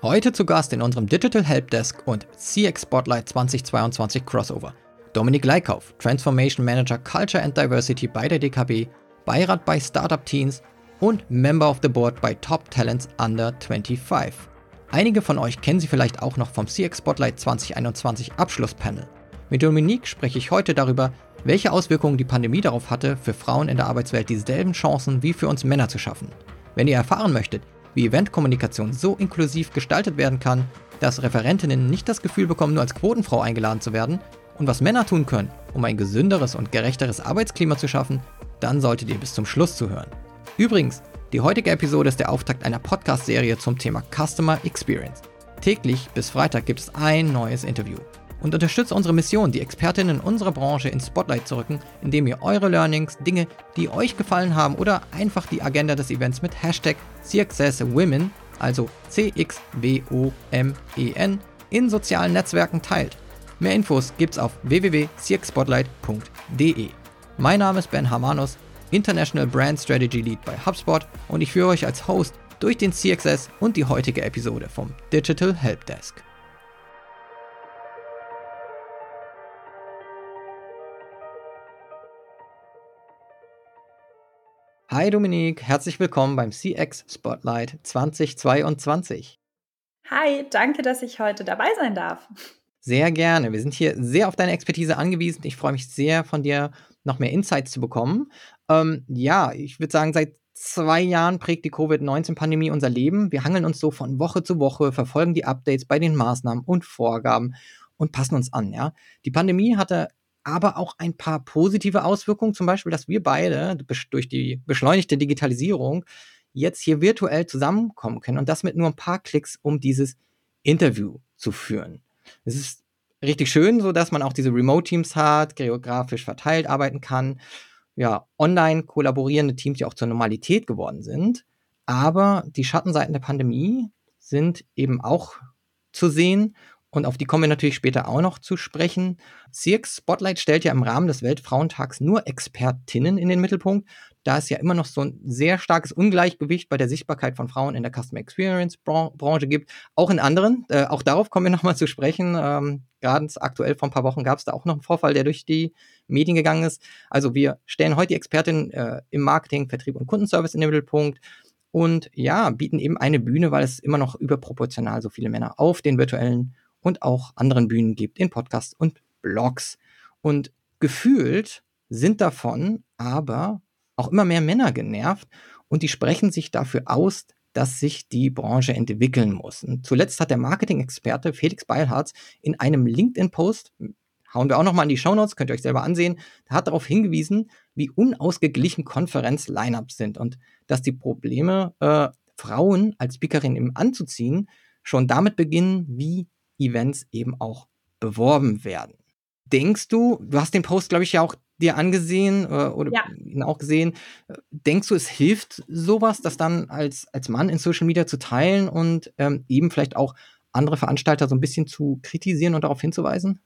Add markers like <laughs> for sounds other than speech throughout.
Heute zu Gast in unserem Digital Helpdesk und CX Spotlight 2022 Crossover. Dominik Leikauf, Transformation Manager Culture and Diversity bei der DKB, Beirat bei Startup Teens und Member of the Board bei Top Talents Under 25. Einige von euch kennen sie vielleicht auch noch vom CX Spotlight 2021 Abschlusspanel. Mit Dominique spreche ich heute darüber, welche Auswirkungen die Pandemie darauf hatte, für Frauen in der Arbeitswelt dieselben Chancen wie für uns Männer zu schaffen. Wenn ihr erfahren möchtet, wie Eventkommunikation so inklusiv gestaltet werden kann, dass Referentinnen nicht das Gefühl bekommen, nur als Quotenfrau eingeladen zu werden, und was Männer tun können, um ein gesünderes und gerechteres Arbeitsklima zu schaffen, dann solltet ihr bis zum Schluss zuhören. Übrigens, die heutige Episode ist der Auftakt einer Podcast-Serie zum Thema Customer Experience. Täglich bis Freitag gibt es ein neues Interview. Und unterstützt unsere Mission, die Expertinnen unserer Branche ins Spotlight zu rücken, indem ihr eure Learnings, Dinge, die euch gefallen haben oder einfach die Agenda des Events mit Hashtag CXSWomen, also C-X-W-O-M-E-N, in sozialen Netzwerken teilt. Mehr Infos gibt's auf www.cxspotlight.de. Mein Name ist Ben Hamanus, International Brand Strategy Lead bei HubSpot und ich führe euch als Host durch den CXS und die heutige Episode vom Digital Helpdesk. Hi Dominik, herzlich willkommen beim CX Spotlight 2022. Hi, danke, dass ich heute dabei sein darf. Sehr gerne. Wir sind hier sehr auf deine Expertise angewiesen. Ich freue mich sehr, von dir noch mehr Insights zu bekommen. Ähm, ja, ich würde sagen, seit zwei Jahren prägt die Covid-19-Pandemie unser Leben. Wir hangeln uns so von Woche zu Woche, verfolgen die Updates bei den Maßnahmen und Vorgaben und passen uns an. Ja, die Pandemie hatte aber auch ein paar positive Auswirkungen, zum Beispiel, dass wir beide durch die beschleunigte Digitalisierung jetzt hier virtuell zusammenkommen können und das mit nur ein paar Klicks, um dieses Interview zu führen. Es ist richtig schön, so dass man auch diese Remote-Teams hat, geografisch verteilt arbeiten kann. Ja, online kollaborierende Teams, die auch zur Normalität geworden sind. Aber die Schattenseiten der Pandemie sind eben auch zu sehen und auf die kommen wir natürlich später auch noch zu sprechen. CX Spotlight stellt ja im Rahmen des Weltfrauentags nur Expertinnen in den Mittelpunkt, da es ja immer noch so ein sehr starkes Ungleichgewicht bei der Sichtbarkeit von Frauen in der Customer Experience Branche gibt, auch in anderen. Äh, auch darauf kommen wir <laughs> nochmal zu sprechen. Ähm, Gerade aktuell vor ein paar Wochen gab es da auch noch einen Vorfall, der durch die Medien gegangen ist. Also wir stellen heute die Expertin äh, im Marketing, Vertrieb und Kundenservice in den Mittelpunkt und ja, bieten eben eine Bühne, weil es immer noch überproportional so viele Männer auf den virtuellen und auch anderen Bühnen gibt, in Podcasts und Blogs. Und gefühlt sind davon aber auch immer mehr Männer genervt und die sprechen sich dafür aus, dass sich die Branche entwickeln muss. Und zuletzt hat der Marketing-Experte Felix Beilharz in einem LinkedIn-Post, hauen wir auch nochmal in die Shownotes, könnt ihr euch selber ansehen, hat darauf hingewiesen, wie unausgeglichen Konferenz-Lineups sind und dass die Probleme, äh, Frauen als Speakerin eben anzuziehen, schon damit beginnen, wie Events eben auch beworben werden. Denkst du, du hast den Post, glaube ich, ja auch dir angesehen äh, oder ja. ihn auch gesehen. Denkst du, es hilft sowas, das dann als, als Mann in Social Media zu teilen und ähm, eben vielleicht auch andere Veranstalter so ein bisschen zu kritisieren und darauf hinzuweisen?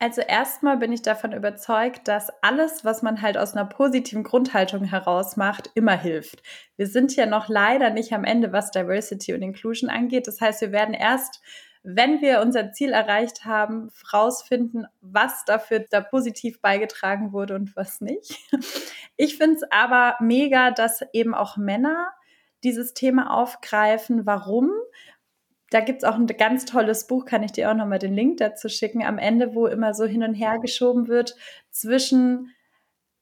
Also erstmal bin ich davon überzeugt, dass alles, was man halt aus einer positiven Grundhaltung heraus macht, immer hilft. Wir sind ja noch leider nicht am Ende, was Diversity und Inclusion angeht. Das heißt, wir werden erst wenn wir unser Ziel erreicht haben, rausfinden, was dafür da positiv beigetragen wurde und was nicht. Ich finde es aber mega, dass eben auch Männer dieses Thema aufgreifen. Warum? Da gibt es auch ein ganz tolles Buch, kann ich dir auch nochmal den Link dazu schicken, am Ende, wo immer so hin und her geschoben wird zwischen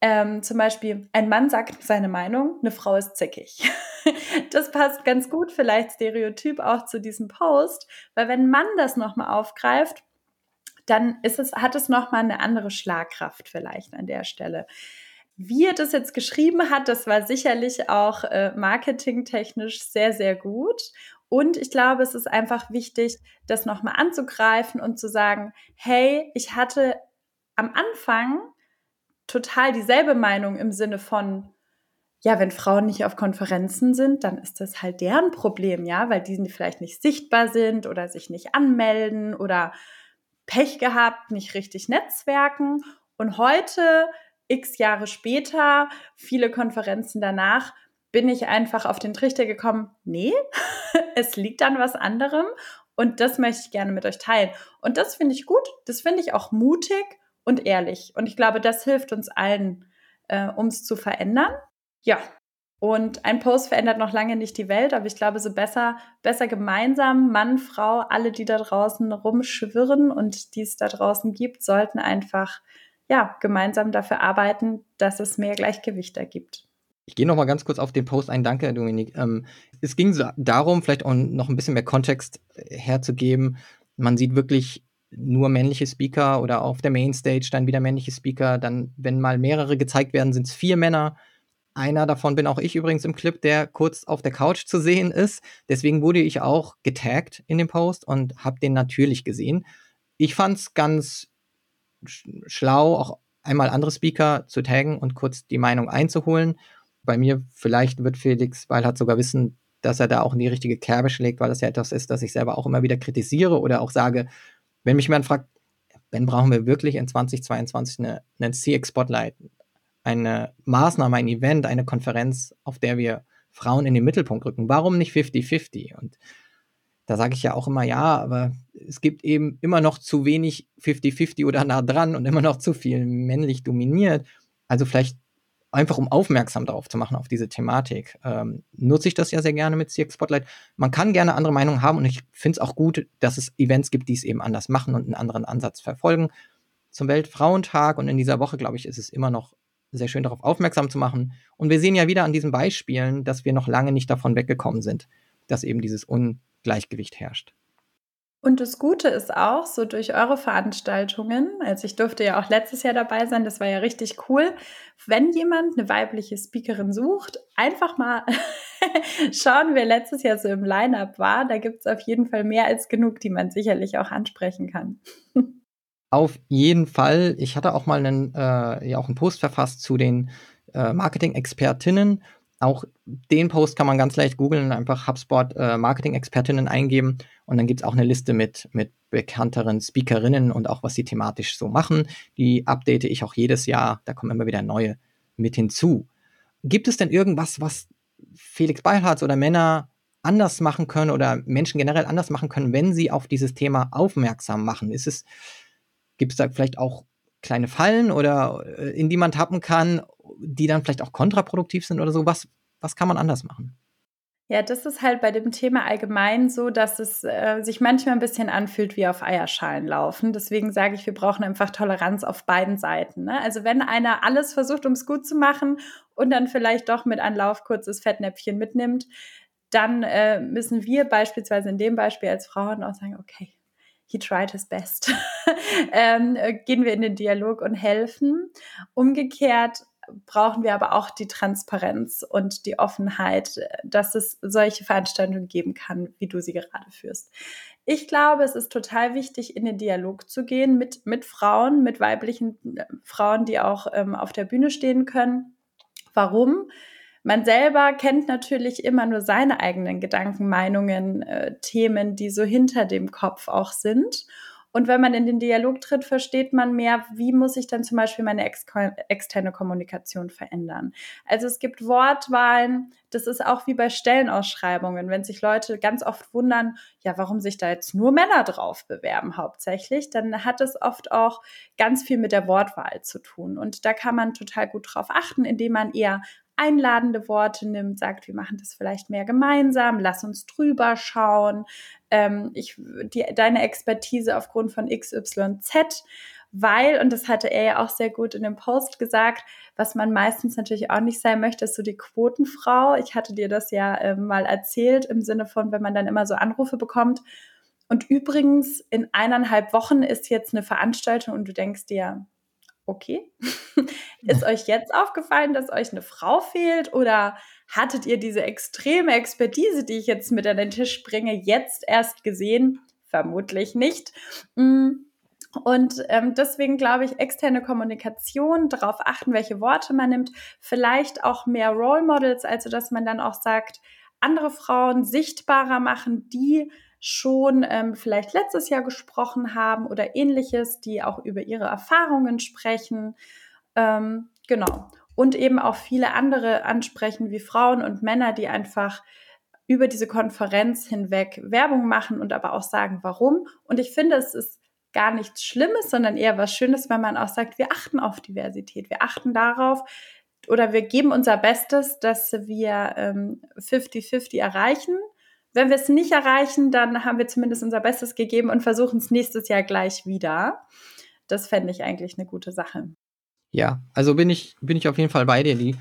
ähm, zum Beispiel, ein Mann sagt seine Meinung, eine Frau ist zickig. <laughs> das passt ganz gut, vielleicht stereotyp auch zu diesem Post, weil wenn ein Mann das nochmal aufgreift, dann ist es, hat es nochmal eine andere Schlagkraft vielleicht an der Stelle. Wie er das jetzt geschrieben hat, das war sicherlich auch äh, marketingtechnisch sehr, sehr gut. Und ich glaube, es ist einfach wichtig, das nochmal anzugreifen und zu sagen, hey, ich hatte am Anfang total dieselbe Meinung im Sinne von, ja, wenn Frauen nicht auf Konferenzen sind, dann ist das halt deren Problem, ja, weil die vielleicht nicht sichtbar sind oder sich nicht anmelden oder Pech gehabt, nicht richtig netzwerken. Und heute, x Jahre später, viele Konferenzen danach, bin ich einfach auf den Trichter gekommen, nee, <laughs> es liegt an was anderem und das möchte ich gerne mit euch teilen. Und das finde ich gut, das finde ich auch mutig und ehrlich. Und ich glaube, das hilft uns allen, äh, um es zu verändern. Ja, und ein Post verändert noch lange nicht die Welt, aber ich glaube, so besser, besser gemeinsam, Mann, Frau, alle, die da draußen rumschwirren und die es da draußen gibt, sollten einfach ja, gemeinsam dafür arbeiten, dass es mehr Gleichgewicht ergibt. Ich gehe noch mal ganz kurz auf den Post ein. Danke, Dominik. Ähm, es ging so darum, vielleicht auch noch ein bisschen mehr Kontext äh, herzugeben. Man sieht wirklich nur männliche Speaker oder auf der Mainstage dann wieder männliche Speaker. Dann, wenn mal mehrere gezeigt werden, sind es vier Männer. Einer davon bin auch ich übrigens im Clip, der kurz auf der Couch zu sehen ist. Deswegen wurde ich auch getaggt in dem Post und habe den natürlich gesehen. Ich fand es ganz schlau, auch einmal andere Speaker zu taggen und kurz die Meinung einzuholen. Bei mir vielleicht wird Felix weil hat sogar wissen, dass er da auch in die richtige Kerbe schlägt, weil das ja etwas ist, das ich selber auch immer wieder kritisiere oder auch sage, wenn mich jemand fragt, wenn brauchen wir wirklich in 2022 eine, eine CX Spotlight, eine Maßnahme, ein Event, eine Konferenz, auf der wir Frauen in den Mittelpunkt rücken. Warum nicht 50-50? Und da sage ich ja auch immer, ja, aber es gibt eben immer noch zu wenig 50-50 oder nah dran und immer noch zu viel männlich dominiert. Also vielleicht einfach um aufmerksam darauf zu machen, auf diese Thematik, ähm, nutze ich das ja sehr gerne mit CX Spotlight. Man kann gerne andere Meinungen haben und ich finde es auch gut, dass es Events gibt, die es eben anders machen und einen anderen Ansatz verfolgen. Zum Weltfrauentag und in dieser Woche, glaube ich, ist es immer noch sehr schön darauf aufmerksam zu machen. Und wir sehen ja wieder an diesen Beispielen, dass wir noch lange nicht davon weggekommen sind, dass eben dieses Ungleichgewicht herrscht. Und das Gute ist auch, so durch eure Veranstaltungen, also ich durfte ja auch letztes Jahr dabei sein, das war ja richtig cool, wenn jemand eine weibliche Speakerin sucht, einfach mal <laughs> schauen, wer letztes Jahr so im Line-up war. Da gibt es auf jeden Fall mehr als genug, die man sicherlich auch ansprechen kann. <laughs> Auf jeden Fall. Ich hatte auch mal einen, äh, ja, auch einen Post verfasst zu den äh, Marketing-Expertinnen. Auch den Post kann man ganz leicht googeln, einfach HubSpot äh, Marketing-Expertinnen eingeben und dann gibt es auch eine Liste mit, mit bekannteren Speakerinnen und auch was sie thematisch so machen. Die update ich auch jedes Jahr, da kommen immer wieder neue mit hinzu. Gibt es denn irgendwas, was Felix Beilharz oder Männer anders machen können oder Menschen generell anders machen können, wenn sie auf dieses Thema aufmerksam machen? Ist es Gibt es da vielleicht auch kleine Fallen oder äh, in die man tappen kann, die dann vielleicht auch kontraproduktiv sind oder so? Was, was kann man anders machen? Ja, das ist halt bei dem Thema allgemein so, dass es äh, sich manchmal ein bisschen anfühlt wie auf Eierschalen laufen. Deswegen sage ich, wir brauchen einfach Toleranz auf beiden Seiten. Ne? Also wenn einer alles versucht, um es gut zu machen und dann vielleicht doch mit Anlauf kurzes Fettnäpfchen mitnimmt, dann äh, müssen wir beispielsweise in dem Beispiel als Frauen auch sagen, okay, he tried his best. <laughs> ähm, äh, gehen wir in den Dialog und helfen. Umgekehrt brauchen wir aber auch die Transparenz und die Offenheit, dass es solche Veranstaltungen geben kann, wie du sie gerade führst. Ich glaube, es ist total wichtig, in den Dialog zu gehen mit, mit Frauen, mit weiblichen äh, Frauen, die auch ähm, auf der Bühne stehen können. Warum? Man selber kennt natürlich immer nur seine eigenen Gedanken, Meinungen, äh, Themen, die so hinter dem Kopf auch sind. Und wenn man in den Dialog tritt, versteht man mehr, wie muss ich dann zum Beispiel meine ex externe Kommunikation verändern. Also es gibt Wortwahlen, das ist auch wie bei Stellenausschreibungen, wenn sich Leute ganz oft wundern, ja, warum sich da jetzt nur Männer drauf bewerben hauptsächlich, dann hat es oft auch ganz viel mit der Wortwahl zu tun. Und da kann man total gut drauf achten, indem man eher einladende Worte nimmt, sagt, wir machen das vielleicht mehr gemeinsam, lass uns drüber schauen. Ähm, ich, die, deine Expertise aufgrund von XYZ, weil, und das hatte er ja auch sehr gut in dem Post gesagt, was man meistens natürlich auch nicht sein möchte, ist so die Quotenfrau. Ich hatte dir das ja äh, mal erzählt, im Sinne von, wenn man dann immer so Anrufe bekommt. Und übrigens, in eineinhalb Wochen ist jetzt eine Veranstaltung und du denkst dir, okay, <laughs> ist euch jetzt aufgefallen, dass euch eine Frau fehlt oder hattet ihr diese extreme Expertise, die ich jetzt mit an den Tisch bringe, jetzt erst gesehen? Vermutlich nicht. Mm. Und ähm, deswegen glaube ich, externe Kommunikation, darauf achten, welche Worte man nimmt, vielleicht auch mehr Role Models, also dass man dann auch sagt, andere Frauen sichtbarer machen, die schon ähm, vielleicht letztes Jahr gesprochen haben oder ähnliches, die auch über ihre Erfahrungen sprechen. Ähm, genau. und eben auch viele andere ansprechen, wie Frauen und Männer, die einfach über diese Konferenz hinweg Werbung machen und aber auch sagen, warum. Und ich finde, es ist gar nichts Schlimmes, sondern eher was Schönes, wenn man auch sagt, wir achten auf Diversität, wir achten darauf oder wir geben unser Bestes, dass wir 50-50 ähm, erreichen. Wenn wir es nicht erreichen, dann haben wir zumindest unser Bestes gegeben und versuchen es nächstes Jahr gleich wieder. Das fände ich eigentlich eine gute Sache. Ja, also bin ich, bin ich auf jeden Fall bei dir. Die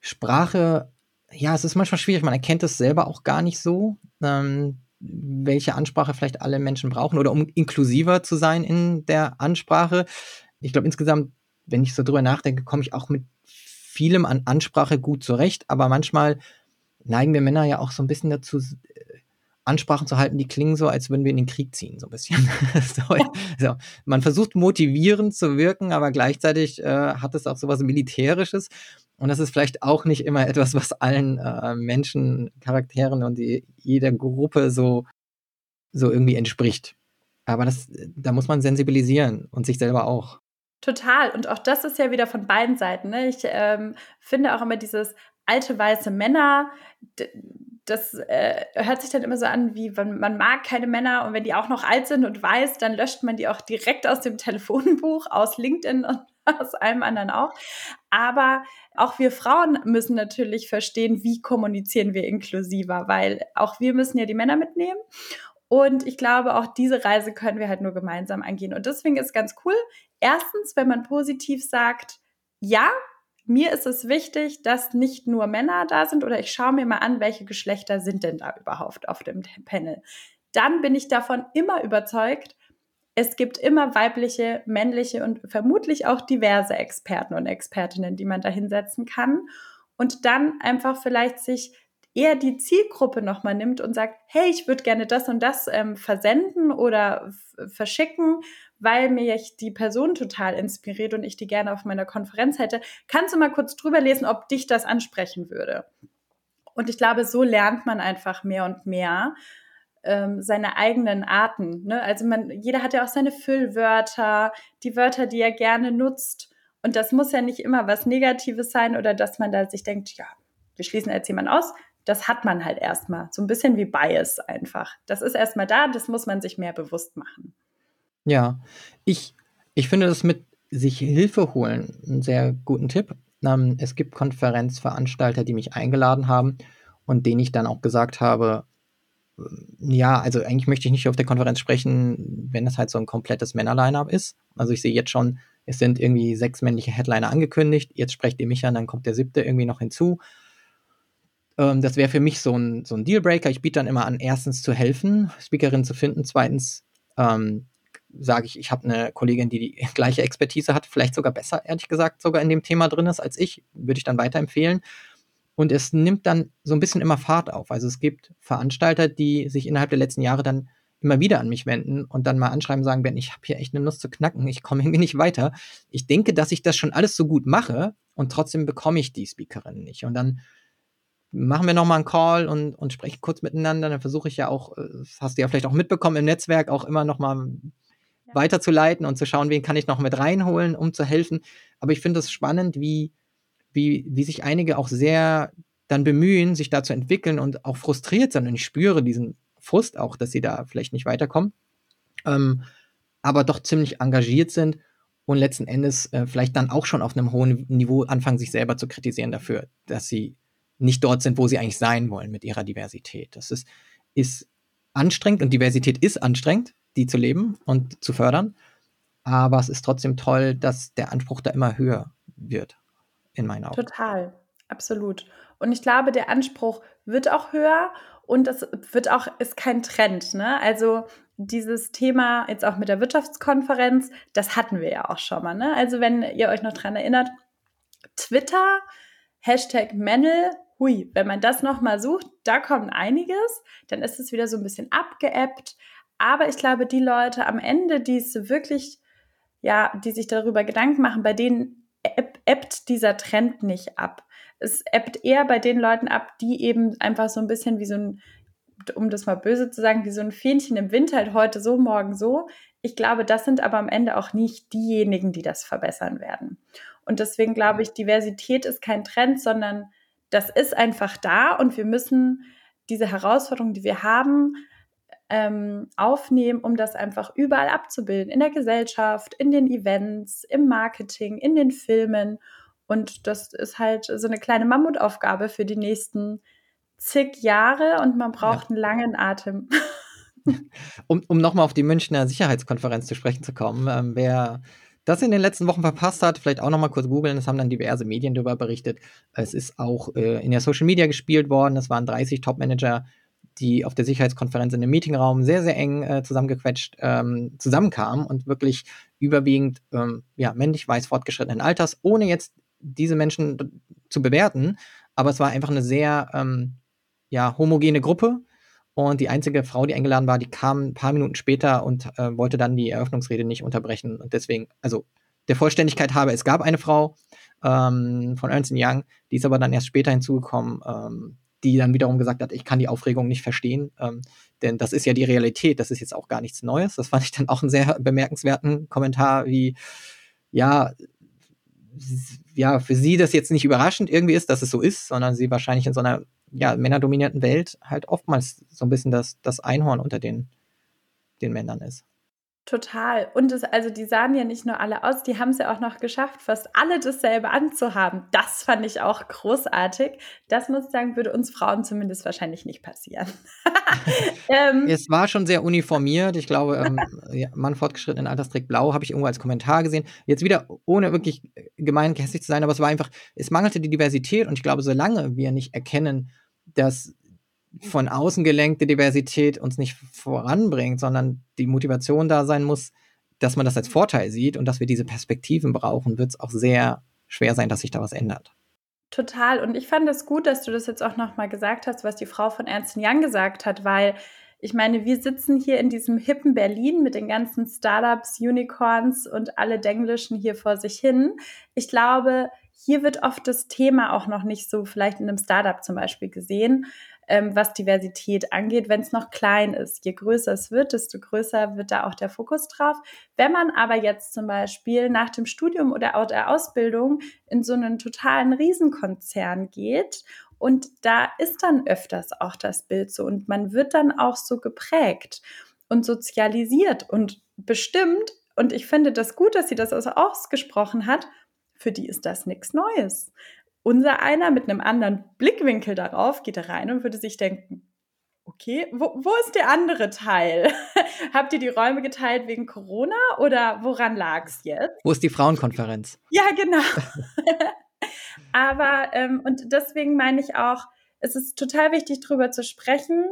Sprache, ja, es ist manchmal schwierig, man erkennt es selber auch gar nicht so, ähm, welche Ansprache vielleicht alle Menschen brauchen oder um inklusiver zu sein in der Ansprache. Ich glaube, insgesamt, wenn ich so drüber nachdenke, komme ich auch mit vielem an Ansprache gut zurecht, aber manchmal neigen wir Männer ja auch so ein bisschen dazu, Ansprachen zu halten, die klingen so, als würden wir in den Krieg ziehen, so ein bisschen. <laughs> so, so. Man versucht motivierend zu wirken, aber gleichzeitig äh, hat es auch sowas Militärisches. Und das ist vielleicht auch nicht immer etwas, was allen äh, Menschen, Charakteren und die, jeder Gruppe so, so irgendwie entspricht. Aber das, da muss man sensibilisieren und sich selber auch. Total. Und auch das ist ja wieder von beiden Seiten. Ne? Ich ähm, finde auch immer dieses alte weiße Männer, das äh, hört sich dann immer so an, wie man, man mag keine Männer und wenn die auch noch alt sind und weiß, dann löscht man die auch direkt aus dem <laughs> Telefonbuch, aus LinkedIn und <laughs> aus allem anderen auch. Aber auch wir Frauen müssen natürlich verstehen, wie kommunizieren wir inklusiver, weil auch wir müssen ja die Männer mitnehmen. Und ich glaube, auch diese Reise können wir halt nur gemeinsam angehen. Und deswegen ist ganz cool. Erstens, wenn man positiv sagt, ja, mir ist es wichtig, dass nicht nur Männer da sind oder ich schaue mir mal an, welche Geschlechter sind denn da überhaupt auf dem Panel. Dann bin ich davon immer überzeugt, es gibt immer weibliche, männliche und vermutlich auch diverse Experten und Expertinnen, die man da hinsetzen kann. Und dann einfach vielleicht sich eher die Zielgruppe nochmal nimmt und sagt, hey, ich würde gerne das und das ähm, versenden oder verschicken weil mir die Person total inspiriert und ich die gerne auf meiner Konferenz hätte. Kannst du mal kurz drüber lesen, ob dich das ansprechen würde? Und ich glaube, so lernt man einfach mehr und mehr ähm, seine eigenen Arten. Ne? Also man, jeder hat ja auch seine Füllwörter, die Wörter, die er gerne nutzt. Und das muss ja nicht immer was Negatives sein oder dass man da sich denkt, ja, wir schließen jetzt jemanden aus. Das hat man halt erstmal. So ein bisschen wie Bias einfach. Das ist erstmal da, das muss man sich mehr bewusst machen. Ja, ich, ich finde das mit sich Hilfe holen einen sehr guten Tipp. Ähm, es gibt Konferenzveranstalter, die mich eingeladen haben und denen ich dann auch gesagt habe, äh, ja, also eigentlich möchte ich nicht auf der Konferenz sprechen, wenn das halt so ein komplettes Männer-Line-Up ist. Also ich sehe jetzt schon, es sind irgendwie sechs männliche Headliner angekündigt. Jetzt sprecht ihr mich an, dann kommt der siebte irgendwie noch hinzu. Ähm, das wäre für mich so ein, so ein Dealbreaker. Ich biete dann immer an, erstens zu helfen, Speakerinnen zu finden, zweitens ähm, sage ich, ich habe eine Kollegin, die die <laughs> gleiche Expertise hat, vielleicht sogar besser, ehrlich gesagt, sogar in dem Thema drin ist als ich, würde ich dann weiterempfehlen. Und es nimmt dann so ein bisschen immer Fahrt auf. Also es gibt Veranstalter, die sich innerhalb der letzten Jahre dann immer wieder an mich wenden und dann mal anschreiben, sagen, Ben, ich habe hier echt eine Nuss zu knacken, ich komme irgendwie nicht weiter. Ich denke, dass ich das schon alles so gut mache und trotzdem bekomme ich die Speakerin nicht. Und dann machen wir nochmal einen Call und, und sprechen kurz miteinander. Dann versuche ich ja auch, äh, das hast du ja vielleicht auch mitbekommen im Netzwerk, auch immer nochmal weiterzuleiten und zu schauen, wen kann ich noch mit reinholen, um zu helfen. Aber ich finde es spannend, wie, wie, wie sich einige auch sehr dann bemühen, sich da zu entwickeln und auch frustriert sind. Und ich spüre diesen Frust auch, dass sie da vielleicht nicht weiterkommen, ähm, aber doch ziemlich engagiert sind und letzten Endes äh, vielleicht dann auch schon auf einem hohen Niveau anfangen, sich selber zu kritisieren dafür, dass sie nicht dort sind, wo sie eigentlich sein wollen mit ihrer Diversität. Das ist, ist anstrengend und Diversität ist anstrengend die zu leben und zu fördern. Aber es ist trotzdem toll, dass der Anspruch da immer höher wird, in meinen Augen. Total, absolut. Und ich glaube, der Anspruch wird auch höher und das wird auch, ist kein Trend. Ne? Also dieses Thema jetzt auch mit der Wirtschaftskonferenz, das hatten wir ja auch schon mal. Ne? Also wenn ihr euch noch dran erinnert, Twitter, Hashtag Männel, hui, wenn man das nochmal sucht, da kommt einiges, dann ist es wieder so ein bisschen abgeebbt. Aber ich glaube, die Leute am Ende, die es wirklich, ja, die sich darüber Gedanken machen, bei denen ebbt dieser Trend nicht ab. Es ebbt eher bei den Leuten ab, die eben einfach so ein bisschen wie so ein, um das mal böse zu sagen, wie so ein Fähnchen im Wind halt heute so, morgen so. Ich glaube, das sind aber am Ende auch nicht diejenigen, die das verbessern werden. Und deswegen glaube ich, Diversität ist kein Trend, sondern das ist einfach da und wir müssen diese Herausforderungen, die wir haben, ähm, aufnehmen, um das einfach überall abzubilden. In der Gesellschaft, in den Events, im Marketing, in den Filmen. Und das ist halt so eine kleine Mammutaufgabe für die nächsten zig Jahre und man braucht ja. einen langen Atem. <laughs> um um nochmal auf die Münchner Sicherheitskonferenz zu sprechen zu kommen, ähm, wer das in den letzten Wochen verpasst hat, vielleicht auch nochmal kurz googeln, das haben dann diverse Medien darüber berichtet. Es ist auch äh, in der Social Media gespielt worden, es waren 30 Top-Manager, die auf der Sicherheitskonferenz in einem Meetingraum sehr, sehr eng äh, zusammengequetscht ähm, zusammenkamen und wirklich überwiegend ähm, ja, männlich weiß fortgeschrittenen Alters, ohne jetzt diese Menschen zu bewerten. Aber es war einfach eine sehr ähm, ja, homogene Gruppe. Und die einzige Frau, die eingeladen war, die kam ein paar Minuten später und äh, wollte dann die Eröffnungsrede nicht unterbrechen. Und deswegen, also der Vollständigkeit habe, es gab eine Frau ähm, von Ernst Young, die ist aber dann erst später hinzugekommen, ähm, die dann wiederum gesagt hat, ich kann die Aufregung nicht verstehen, ähm, denn das ist ja die Realität, das ist jetzt auch gar nichts Neues. Das fand ich dann auch einen sehr bemerkenswerten Kommentar, wie, ja, ja, für sie das jetzt nicht überraschend irgendwie ist, dass es so ist, sondern sie wahrscheinlich in so einer ja, männerdominierten Welt halt oftmals so ein bisschen das, das Einhorn unter den, den Männern ist. Total. Und es, also die sahen ja nicht nur alle aus, die haben es ja auch noch geschafft, fast alle dasselbe anzuhaben. Das fand ich auch großartig. Das muss ich sagen, würde uns Frauen zumindest wahrscheinlich nicht passieren. <laughs> ähm, es war schon sehr uniformiert. Ich glaube, ähm, <laughs> ja, Mann fortgeschrittenen Alters trägt blau, habe ich irgendwo als Kommentar gesehen. Jetzt wieder, ohne wirklich gemein hässlich zu sein, aber es war einfach, es mangelte die Diversität und ich glaube, solange wir nicht erkennen, dass von außen gelenkte Diversität uns nicht voranbringt, sondern die Motivation da sein muss, dass man das als Vorteil sieht und dass wir diese Perspektiven brauchen, wird es auch sehr schwer sein, dass sich da was ändert. Total. Und ich fand es gut, dass du das jetzt auch nochmal gesagt hast, was die Frau von Ernst Young gesagt hat, weil ich meine, wir sitzen hier in diesem hippen Berlin mit den ganzen Startups, Unicorns und alle Denglischen hier vor sich hin. Ich glaube, hier wird oft das Thema auch noch nicht so vielleicht in einem Startup zum Beispiel gesehen ähm, was Diversität angeht, wenn es noch klein ist. Je größer es wird, desto größer wird da auch der Fokus drauf. Wenn man aber jetzt zum Beispiel nach dem Studium oder auch der Ausbildung in so einen totalen Riesenkonzern geht und da ist dann öfters auch das Bild so und man wird dann auch so geprägt und sozialisiert und bestimmt. Und ich finde das gut, dass sie das also ausgesprochen hat. Für die ist das nichts Neues. Unser einer mit einem anderen Blickwinkel darauf geht da rein und würde sich denken, okay, wo, wo ist der andere Teil? <laughs> Habt ihr die Räume geteilt wegen Corona oder woran lag es jetzt? Wo ist die Frauenkonferenz? Ja, genau. <laughs> Aber, ähm, und deswegen meine ich auch, es ist total wichtig, darüber zu sprechen,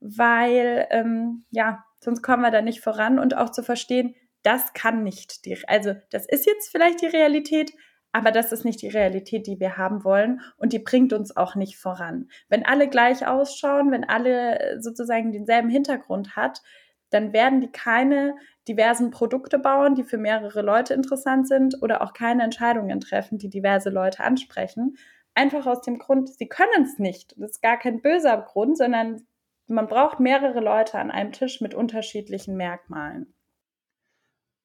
weil, ähm, ja, sonst kommen wir da nicht voran und auch zu verstehen, das kann nicht die, also das ist jetzt vielleicht die Realität, aber das ist nicht die Realität, die wir haben wollen und die bringt uns auch nicht voran. Wenn alle gleich ausschauen, wenn alle äh, sozusagen denselben Hintergrund hat, dann werden die keine diversen Produkte bauen, die für mehrere Leute interessant sind oder auch keine Entscheidungen treffen, die diverse Leute ansprechen. Einfach aus dem Grund, sie können es nicht. Das ist gar kein böser Grund, sondern man braucht mehrere Leute an einem Tisch mit unterschiedlichen Merkmalen.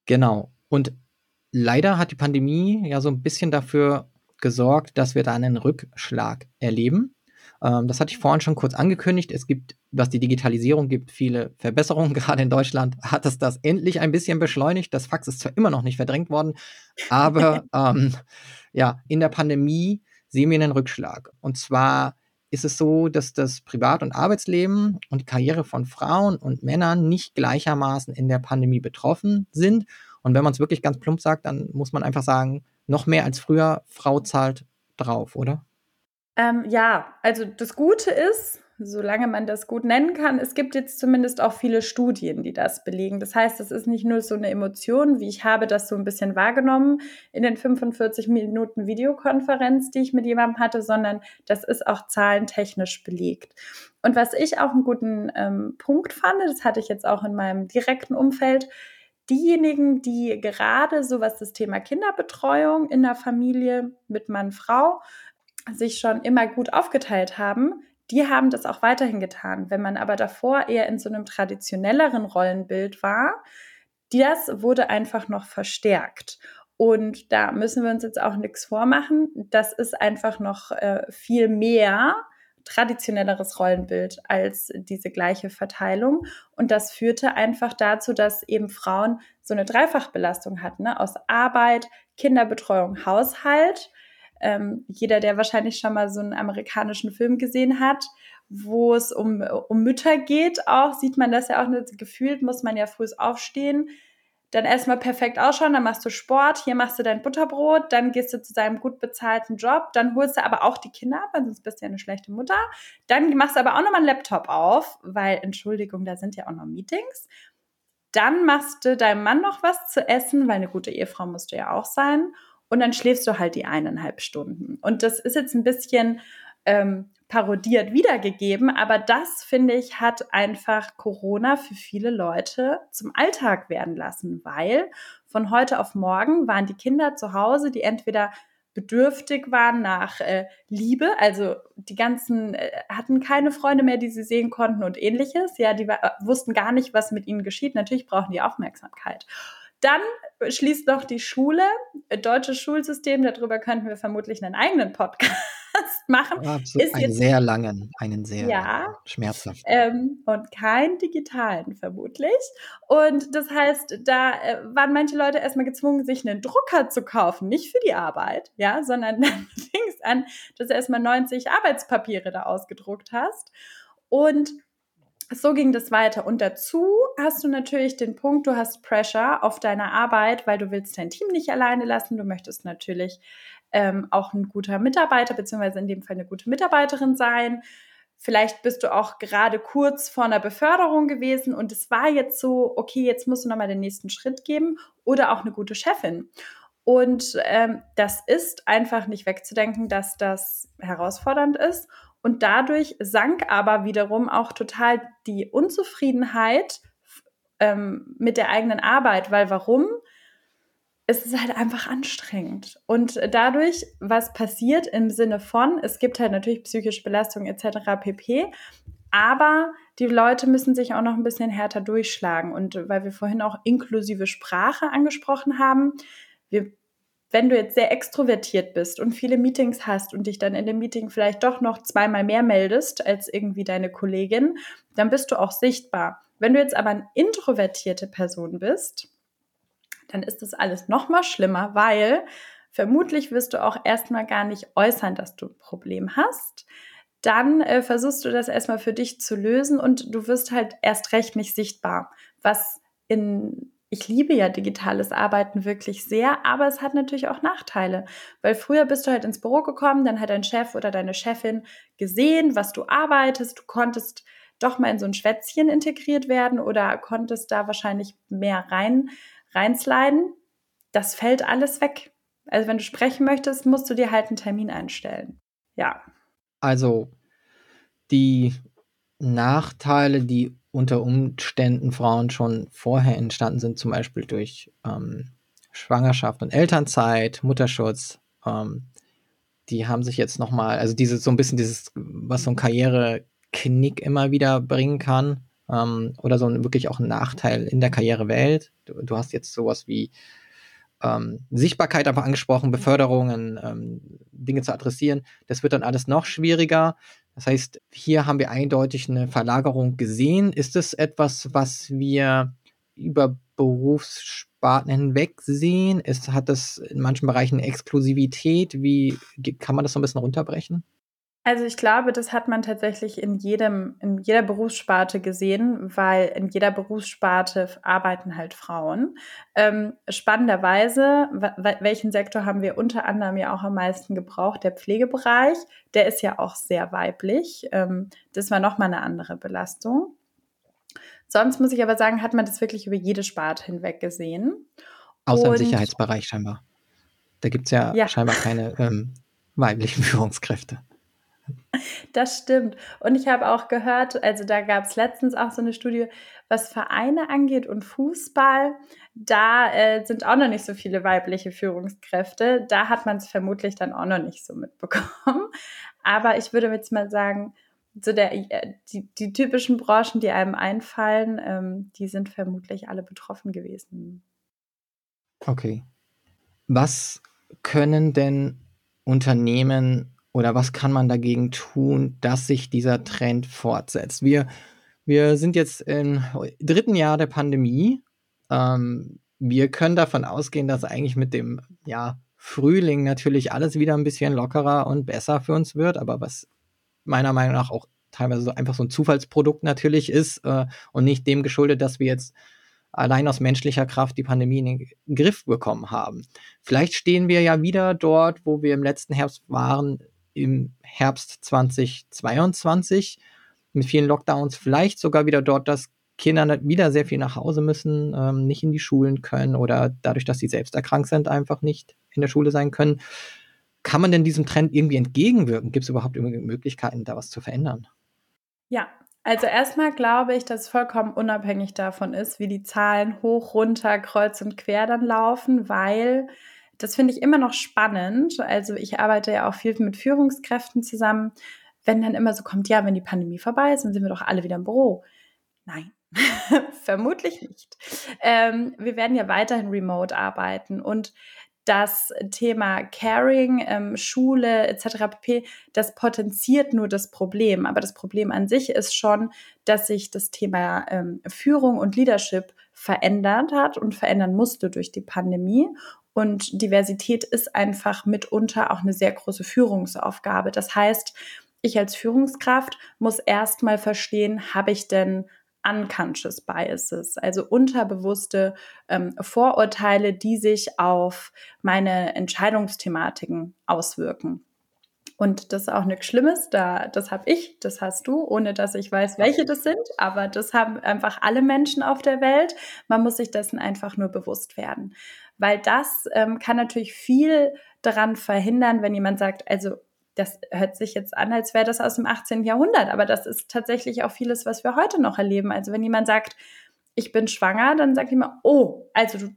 Genau. Und leider hat die Pandemie ja so ein bisschen dafür gesorgt, dass wir da einen Rückschlag erleben. Ähm, das hatte ich vorhin schon kurz angekündigt. Es gibt, was die Digitalisierung gibt, viele Verbesserungen. <laughs> Gerade in Deutschland hat es das endlich ein bisschen beschleunigt. Das Fax ist zwar immer noch nicht verdrängt worden, aber <laughs> ähm, ja, in der Pandemie sehen wir einen Rückschlag. Und zwar ist es so, dass das Privat- und Arbeitsleben und die Karriere von Frauen und Männern nicht gleichermaßen in der Pandemie betroffen sind und wenn man es wirklich ganz plump sagt, dann muss man einfach sagen, noch mehr als früher, Frau zahlt drauf, oder? Ähm, ja, also das Gute ist, solange man das gut nennen kann, es gibt jetzt zumindest auch viele Studien, die das belegen. Das heißt, es ist nicht nur so eine Emotion, wie ich habe das so ein bisschen wahrgenommen in den 45 Minuten Videokonferenz, die ich mit jemandem hatte, sondern das ist auch zahlentechnisch belegt. Und was ich auch einen guten ähm, Punkt fand, das hatte ich jetzt auch in meinem direkten Umfeld, diejenigen, die gerade so was das Thema Kinderbetreuung in der Familie mit Mann, Frau sich schon immer gut aufgeteilt haben, die haben das auch weiterhin getan. Wenn man aber davor eher in so einem traditionelleren Rollenbild war, das wurde einfach noch verstärkt. Und da müssen wir uns jetzt auch nichts vormachen. Das ist einfach noch äh, viel mehr traditionelleres Rollenbild als diese gleiche Verteilung. Und das führte einfach dazu, dass eben Frauen so eine Dreifachbelastung hatten, ne? aus Arbeit, Kinderbetreuung, Haushalt. Ähm, jeder, der wahrscheinlich schon mal so einen amerikanischen Film gesehen hat, wo es um, um Mütter geht, auch sieht man das ja auch nicht. Gefühlt muss man ja früh aufstehen, dann erstmal perfekt ausschauen, dann machst du Sport, hier machst du dein Butterbrot, dann gehst du zu deinem gut bezahlten Job, dann holst du aber auch die Kinder ab, sonst bist du ja eine schlechte Mutter. Dann machst du aber auch nochmal einen Laptop auf, weil, Entschuldigung, da sind ja auch noch Meetings. Dann machst du deinem Mann noch was zu essen, weil eine gute Ehefrau musst du ja auch sein. Und dann schläfst du halt die eineinhalb Stunden. Und das ist jetzt ein bisschen ähm, parodiert wiedergegeben, aber das, finde ich, hat einfach Corona für viele Leute zum Alltag werden lassen, weil von heute auf morgen waren die Kinder zu Hause, die entweder bedürftig waren nach äh, Liebe, also die ganzen äh, hatten keine Freunde mehr, die sie sehen konnten und ähnliches. Ja, die war, wussten gar nicht, was mit ihnen geschieht. Natürlich brauchen die Aufmerksamkeit. Dann schließt noch die Schule, äh, deutsches Schulsystem, darüber könnten wir vermutlich einen eigenen Podcast machen. Absolut, ist einen sehr langen, einen sehr ja, schmerzhaften. Ähm, und keinen digitalen vermutlich. Und das heißt, da äh, waren manche Leute erstmal gezwungen, sich einen Drucker zu kaufen, nicht für die Arbeit, ja, sondern <laughs> dann fing es an, dass du erstmal 90 Arbeitspapiere da ausgedruckt hast. Und so ging das weiter. Und dazu hast du natürlich den Punkt, du hast Pressure auf deine Arbeit, weil du willst dein Team nicht alleine lassen. Du möchtest natürlich ähm, auch ein guter Mitarbeiter, beziehungsweise in dem Fall eine gute Mitarbeiterin sein. Vielleicht bist du auch gerade kurz vor einer Beförderung gewesen und es war jetzt so, okay, jetzt musst du nochmal den nächsten Schritt geben oder auch eine gute Chefin. Und ähm, das ist einfach nicht wegzudenken, dass das herausfordernd ist. Und dadurch sank aber wiederum auch total die Unzufriedenheit ähm, mit der eigenen Arbeit, weil warum? Es ist halt einfach anstrengend. Und dadurch, was passiert im Sinne von, es gibt halt natürlich psychische Belastung etc. pp. Aber die Leute müssen sich auch noch ein bisschen härter durchschlagen. Und weil wir vorhin auch inklusive Sprache angesprochen haben, wir wenn du jetzt sehr extrovertiert bist und viele Meetings hast und dich dann in dem Meeting vielleicht doch noch zweimal mehr meldest als irgendwie deine Kollegin, dann bist du auch sichtbar. Wenn du jetzt aber eine introvertierte Person bist, dann ist das alles noch mal schlimmer, weil vermutlich wirst du auch erstmal gar nicht äußern, dass du ein Problem hast. Dann äh, versuchst du das erstmal für dich zu lösen und du wirst halt erst recht nicht sichtbar, was in ich liebe ja digitales Arbeiten wirklich sehr, aber es hat natürlich auch Nachteile, weil früher bist du halt ins Büro gekommen, dann hat dein Chef oder deine Chefin gesehen, was du arbeitest, du konntest doch mal in so ein Schwätzchen integriert werden oder konntest da wahrscheinlich mehr rein reinsliden. Das fällt alles weg. Also wenn du sprechen möchtest, musst du dir halt einen Termin einstellen. Ja. Also die Nachteile, die unter Umständen Frauen schon vorher entstanden sind, zum Beispiel durch ähm, Schwangerschaft und Elternzeit, Mutterschutz. Ähm, die haben sich jetzt nochmal, also dieses so ein bisschen dieses, was so ein Karriereknick immer wieder bringen kann, ähm, oder so ein, wirklich auch ein Nachteil in der Karrierewelt. Du, du hast jetzt sowas wie ähm, Sichtbarkeit einfach angesprochen, Beförderungen, ähm, Dinge zu adressieren. Das wird dann alles noch schwieriger. Das heißt, hier haben wir eindeutig eine Verlagerung gesehen. Ist es etwas, was wir über Berufssparten hinweg sehen? Ist, hat das in manchen Bereichen Exklusivität? Wie kann man das so ein bisschen runterbrechen? Also ich glaube, das hat man tatsächlich in jedem, in jeder Berufssparte gesehen, weil in jeder Berufssparte arbeiten halt Frauen. Ähm, spannenderweise, welchen Sektor haben wir unter anderem ja auch am meisten gebraucht? Der Pflegebereich, der ist ja auch sehr weiblich. Ähm, das war nochmal eine andere Belastung. Sonst muss ich aber sagen, hat man das wirklich über jede Sparte hinweg gesehen. Außer Und, im Sicherheitsbereich scheinbar. Da gibt es ja, ja, scheinbar keine ähm, weiblichen <laughs> Führungskräfte. Das stimmt. Und ich habe auch gehört, also da gab es letztens auch so eine Studie, was Vereine angeht und Fußball, da äh, sind auch noch nicht so viele weibliche Führungskräfte. Da hat man es vermutlich dann auch noch nicht so mitbekommen. <laughs> Aber ich würde jetzt mal sagen, so der, äh, die, die typischen Branchen, die einem einfallen, ähm, die sind vermutlich alle betroffen gewesen. Okay. was können denn Unternehmen oder was kann man dagegen tun, dass sich dieser Trend fortsetzt? Wir, wir sind jetzt im dritten Jahr der Pandemie. Ähm, wir können davon ausgehen, dass eigentlich mit dem ja, Frühling natürlich alles wieder ein bisschen lockerer und besser für uns wird, aber was meiner Meinung nach auch teilweise so einfach so ein Zufallsprodukt natürlich ist äh, und nicht dem geschuldet, dass wir jetzt allein aus menschlicher Kraft die Pandemie in den Griff bekommen haben. Vielleicht stehen wir ja wieder dort, wo wir im letzten Herbst waren, im Herbst 2022 mit vielen Lockdowns, vielleicht sogar wieder dort, dass Kinder wieder sehr viel nach Hause müssen, ähm, nicht in die Schulen können oder dadurch, dass sie selbst erkrankt sind, einfach nicht in der Schule sein können. Kann man denn diesem Trend irgendwie entgegenwirken? Gibt es überhaupt Möglichkeiten, da was zu verändern? Ja, also erstmal glaube ich, dass es vollkommen unabhängig davon ist, wie die Zahlen hoch, runter, kreuz und quer dann laufen, weil das finde ich immer noch spannend. Also ich arbeite ja auch viel mit Führungskräften zusammen. Wenn dann immer so kommt, ja, wenn die Pandemie vorbei ist, dann sind wir doch alle wieder im Büro. Nein, <laughs> vermutlich nicht. Ähm, wir werden ja weiterhin remote arbeiten und das Thema Caring, ähm, Schule etc. pp, das potenziert nur das Problem. Aber das Problem an sich ist schon, dass sich das Thema ähm, Führung und Leadership verändert hat und verändern musste durch die Pandemie. Und Diversität ist einfach mitunter auch eine sehr große Führungsaufgabe. Das heißt, ich als Führungskraft muss erstmal verstehen, habe ich denn unconscious biases, also unterbewusste ähm, Vorurteile, die sich auf meine Entscheidungsthematiken auswirken. Und das ist auch nichts Schlimmes, da, das habe ich, das hast du, ohne dass ich weiß, welche das sind, aber das haben einfach alle Menschen auf der Welt. Man muss sich dessen einfach nur bewusst werden. Weil das ähm, kann natürlich viel daran verhindern, wenn jemand sagt, also das hört sich jetzt an, als wäre das aus dem 18. Jahrhundert, aber das ist tatsächlich auch vieles, was wir heute noch erleben. Also wenn jemand sagt, ich bin schwanger, dann sagt jemand, oh, also du,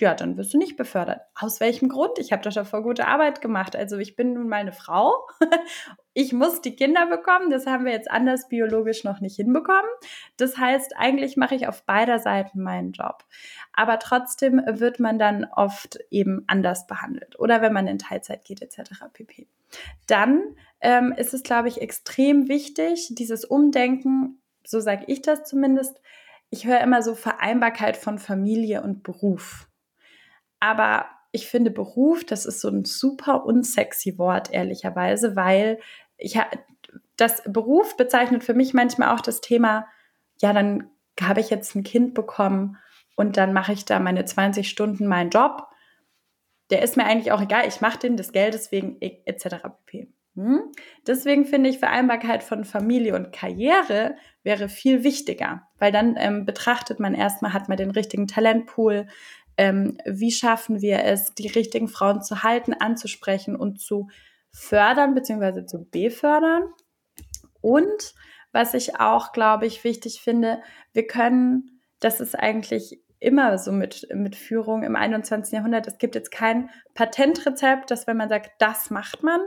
ja, dann wirst du nicht befördert. Aus welchem Grund? Ich habe doch davor gute Arbeit gemacht. Also ich bin nun mal eine Frau. <laughs> ich muss die Kinder bekommen. Das haben wir jetzt anders biologisch noch nicht hinbekommen. Das heißt, eigentlich mache ich auf beider Seiten meinen Job. Aber trotzdem wird man dann oft eben anders behandelt. Oder wenn man in Teilzeit geht, etc. pp. Dann ähm, ist es, glaube ich, extrem wichtig, dieses Umdenken, so sage ich das zumindest. Ich höre immer so Vereinbarkeit von Familie und Beruf. Aber ich finde Beruf, das ist so ein super unsexy Wort, ehrlicherweise, weil ich das Beruf bezeichnet für mich manchmal auch das Thema, ja, dann habe ich jetzt ein Kind bekommen und dann mache ich da meine 20 Stunden meinen Job. Der ist mir eigentlich auch egal, ich mache den des Geldes wegen etc. pp. Hm? Deswegen finde ich Vereinbarkeit von Familie und Karriere wäre viel wichtiger, weil dann ähm, betrachtet man erstmal, hat man den richtigen Talentpool, ähm, wie schaffen wir es, die richtigen Frauen zu halten, anzusprechen und zu fördern bzw. zu befördern. Und was ich auch, glaube ich, wichtig finde, wir können, das ist eigentlich immer so mit, mit Führung im 21. Jahrhundert, es gibt jetzt kein Patentrezept, dass wenn man sagt, das macht man,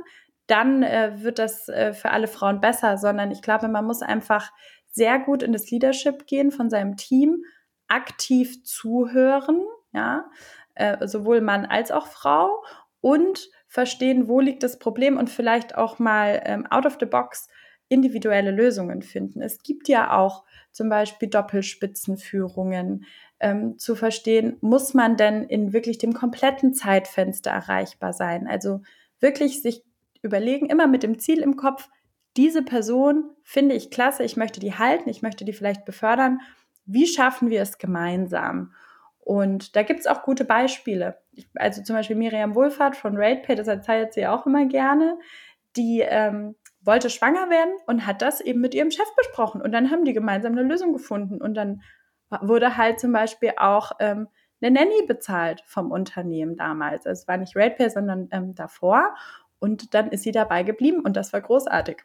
dann äh, wird das äh, für alle Frauen besser, sondern ich glaube, man muss einfach sehr gut in das Leadership gehen von seinem Team, aktiv zuhören, ja, äh, sowohl Mann als auch Frau und verstehen, wo liegt das Problem und vielleicht auch mal ähm, out of the box individuelle Lösungen finden. Es gibt ja auch zum Beispiel Doppelspitzenführungen. Ähm, zu verstehen, muss man denn in wirklich dem kompletten Zeitfenster erreichbar sein? Also wirklich sich überlegen, immer mit dem Ziel im Kopf, diese Person finde ich klasse, ich möchte die halten, ich möchte die vielleicht befördern. Wie schaffen wir es gemeinsam? Und da gibt es auch gute Beispiele. Also zum Beispiel Miriam Wohlfahrt von RatePay, das erzählt sie auch immer gerne, die ähm, wollte schwanger werden und hat das eben mit ihrem Chef besprochen. Und dann haben die gemeinsam eine Lösung gefunden. Und dann wurde halt zum Beispiel auch ähm, eine Nanny bezahlt vom Unternehmen damals. Also es war nicht RatePay, sondern ähm, davor. Und dann ist sie dabei geblieben und das war großartig.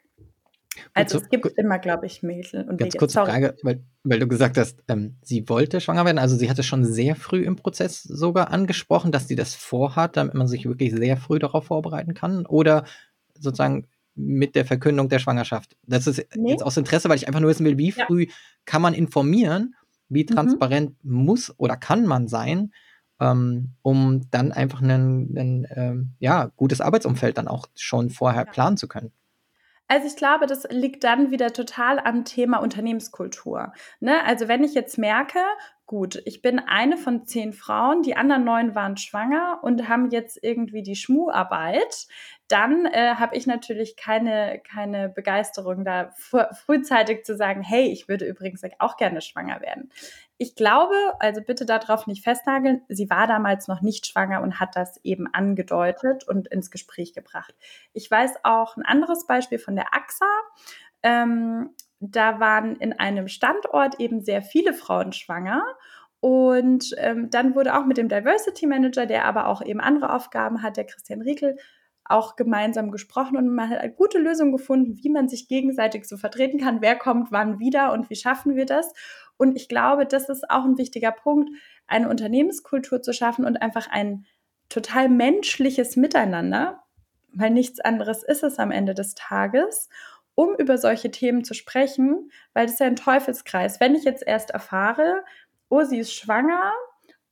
Also es gibt immer, glaube ich, Mädchen und Ganz kurze Frage, weil, weil, du gesagt hast, ähm, sie wollte schwanger werden. Also sie hatte schon sehr früh im Prozess sogar angesprochen, dass sie das vorhat, damit man sich wirklich sehr früh darauf vorbereiten kann. Oder sozusagen mit der Verkündung der Schwangerschaft. Das ist nee. jetzt aus Interesse, weil ich einfach nur wissen will, wie früh ja. kann man informieren, wie mhm. transparent mhm. muss oder kann man sein, ähm, um dann einfach ein ähm, ja, gutes Arbeitsumfeld dann auch schon vorher planen zu können. Also ich glaube, das liegt dann wieder total am Thema Unternehmenskultur. Ne? Also wenn ich jetzt merke, gut, ich bin eine von zehn Frauen, die anderen neun waren schwanger und haben jetzt irgendwie die Schmuarbeit, dann äh, habe ich natürlich keine, keine Begeisterung, da fr frühzeitig zu sagen, hey, ich würde übrigens auch gerne schwanger werden. Ich glaube, also bitte darauf nicht festnageln, sie war damals noch nicht schwanger und hat das eben angedeutet und ins Gespräch gebracht. Ich weiß auch ein anderes Beispiel von der AXA. Ähm, da waren in einem Standort eben sehr viele Frauen schwanger. Und ähm, dann wurde auch mit dem Diversity Manager, der aber auch eben andere Aufgaben hat, der Christian Riekel, auch gemeinsam gesprochen und man hat eine gute Lösung gefunden, wie man sich gegenseitig so vertreten kann, wer kommt wann wieder und wie schaffen wir das. Und ich glaube, das ist auch ein wichtiger Punkt, eine Unternehmenskultur zu schaffen und einfach ein total menschliches Miteinander, weil nichts anderes ist es am Ende des Tages, um über solche Themen zu sprechen, weil das ist ja ein Teufelskreis. Wenn ich jetzt erst erfahre, oh, sie ist schwanger,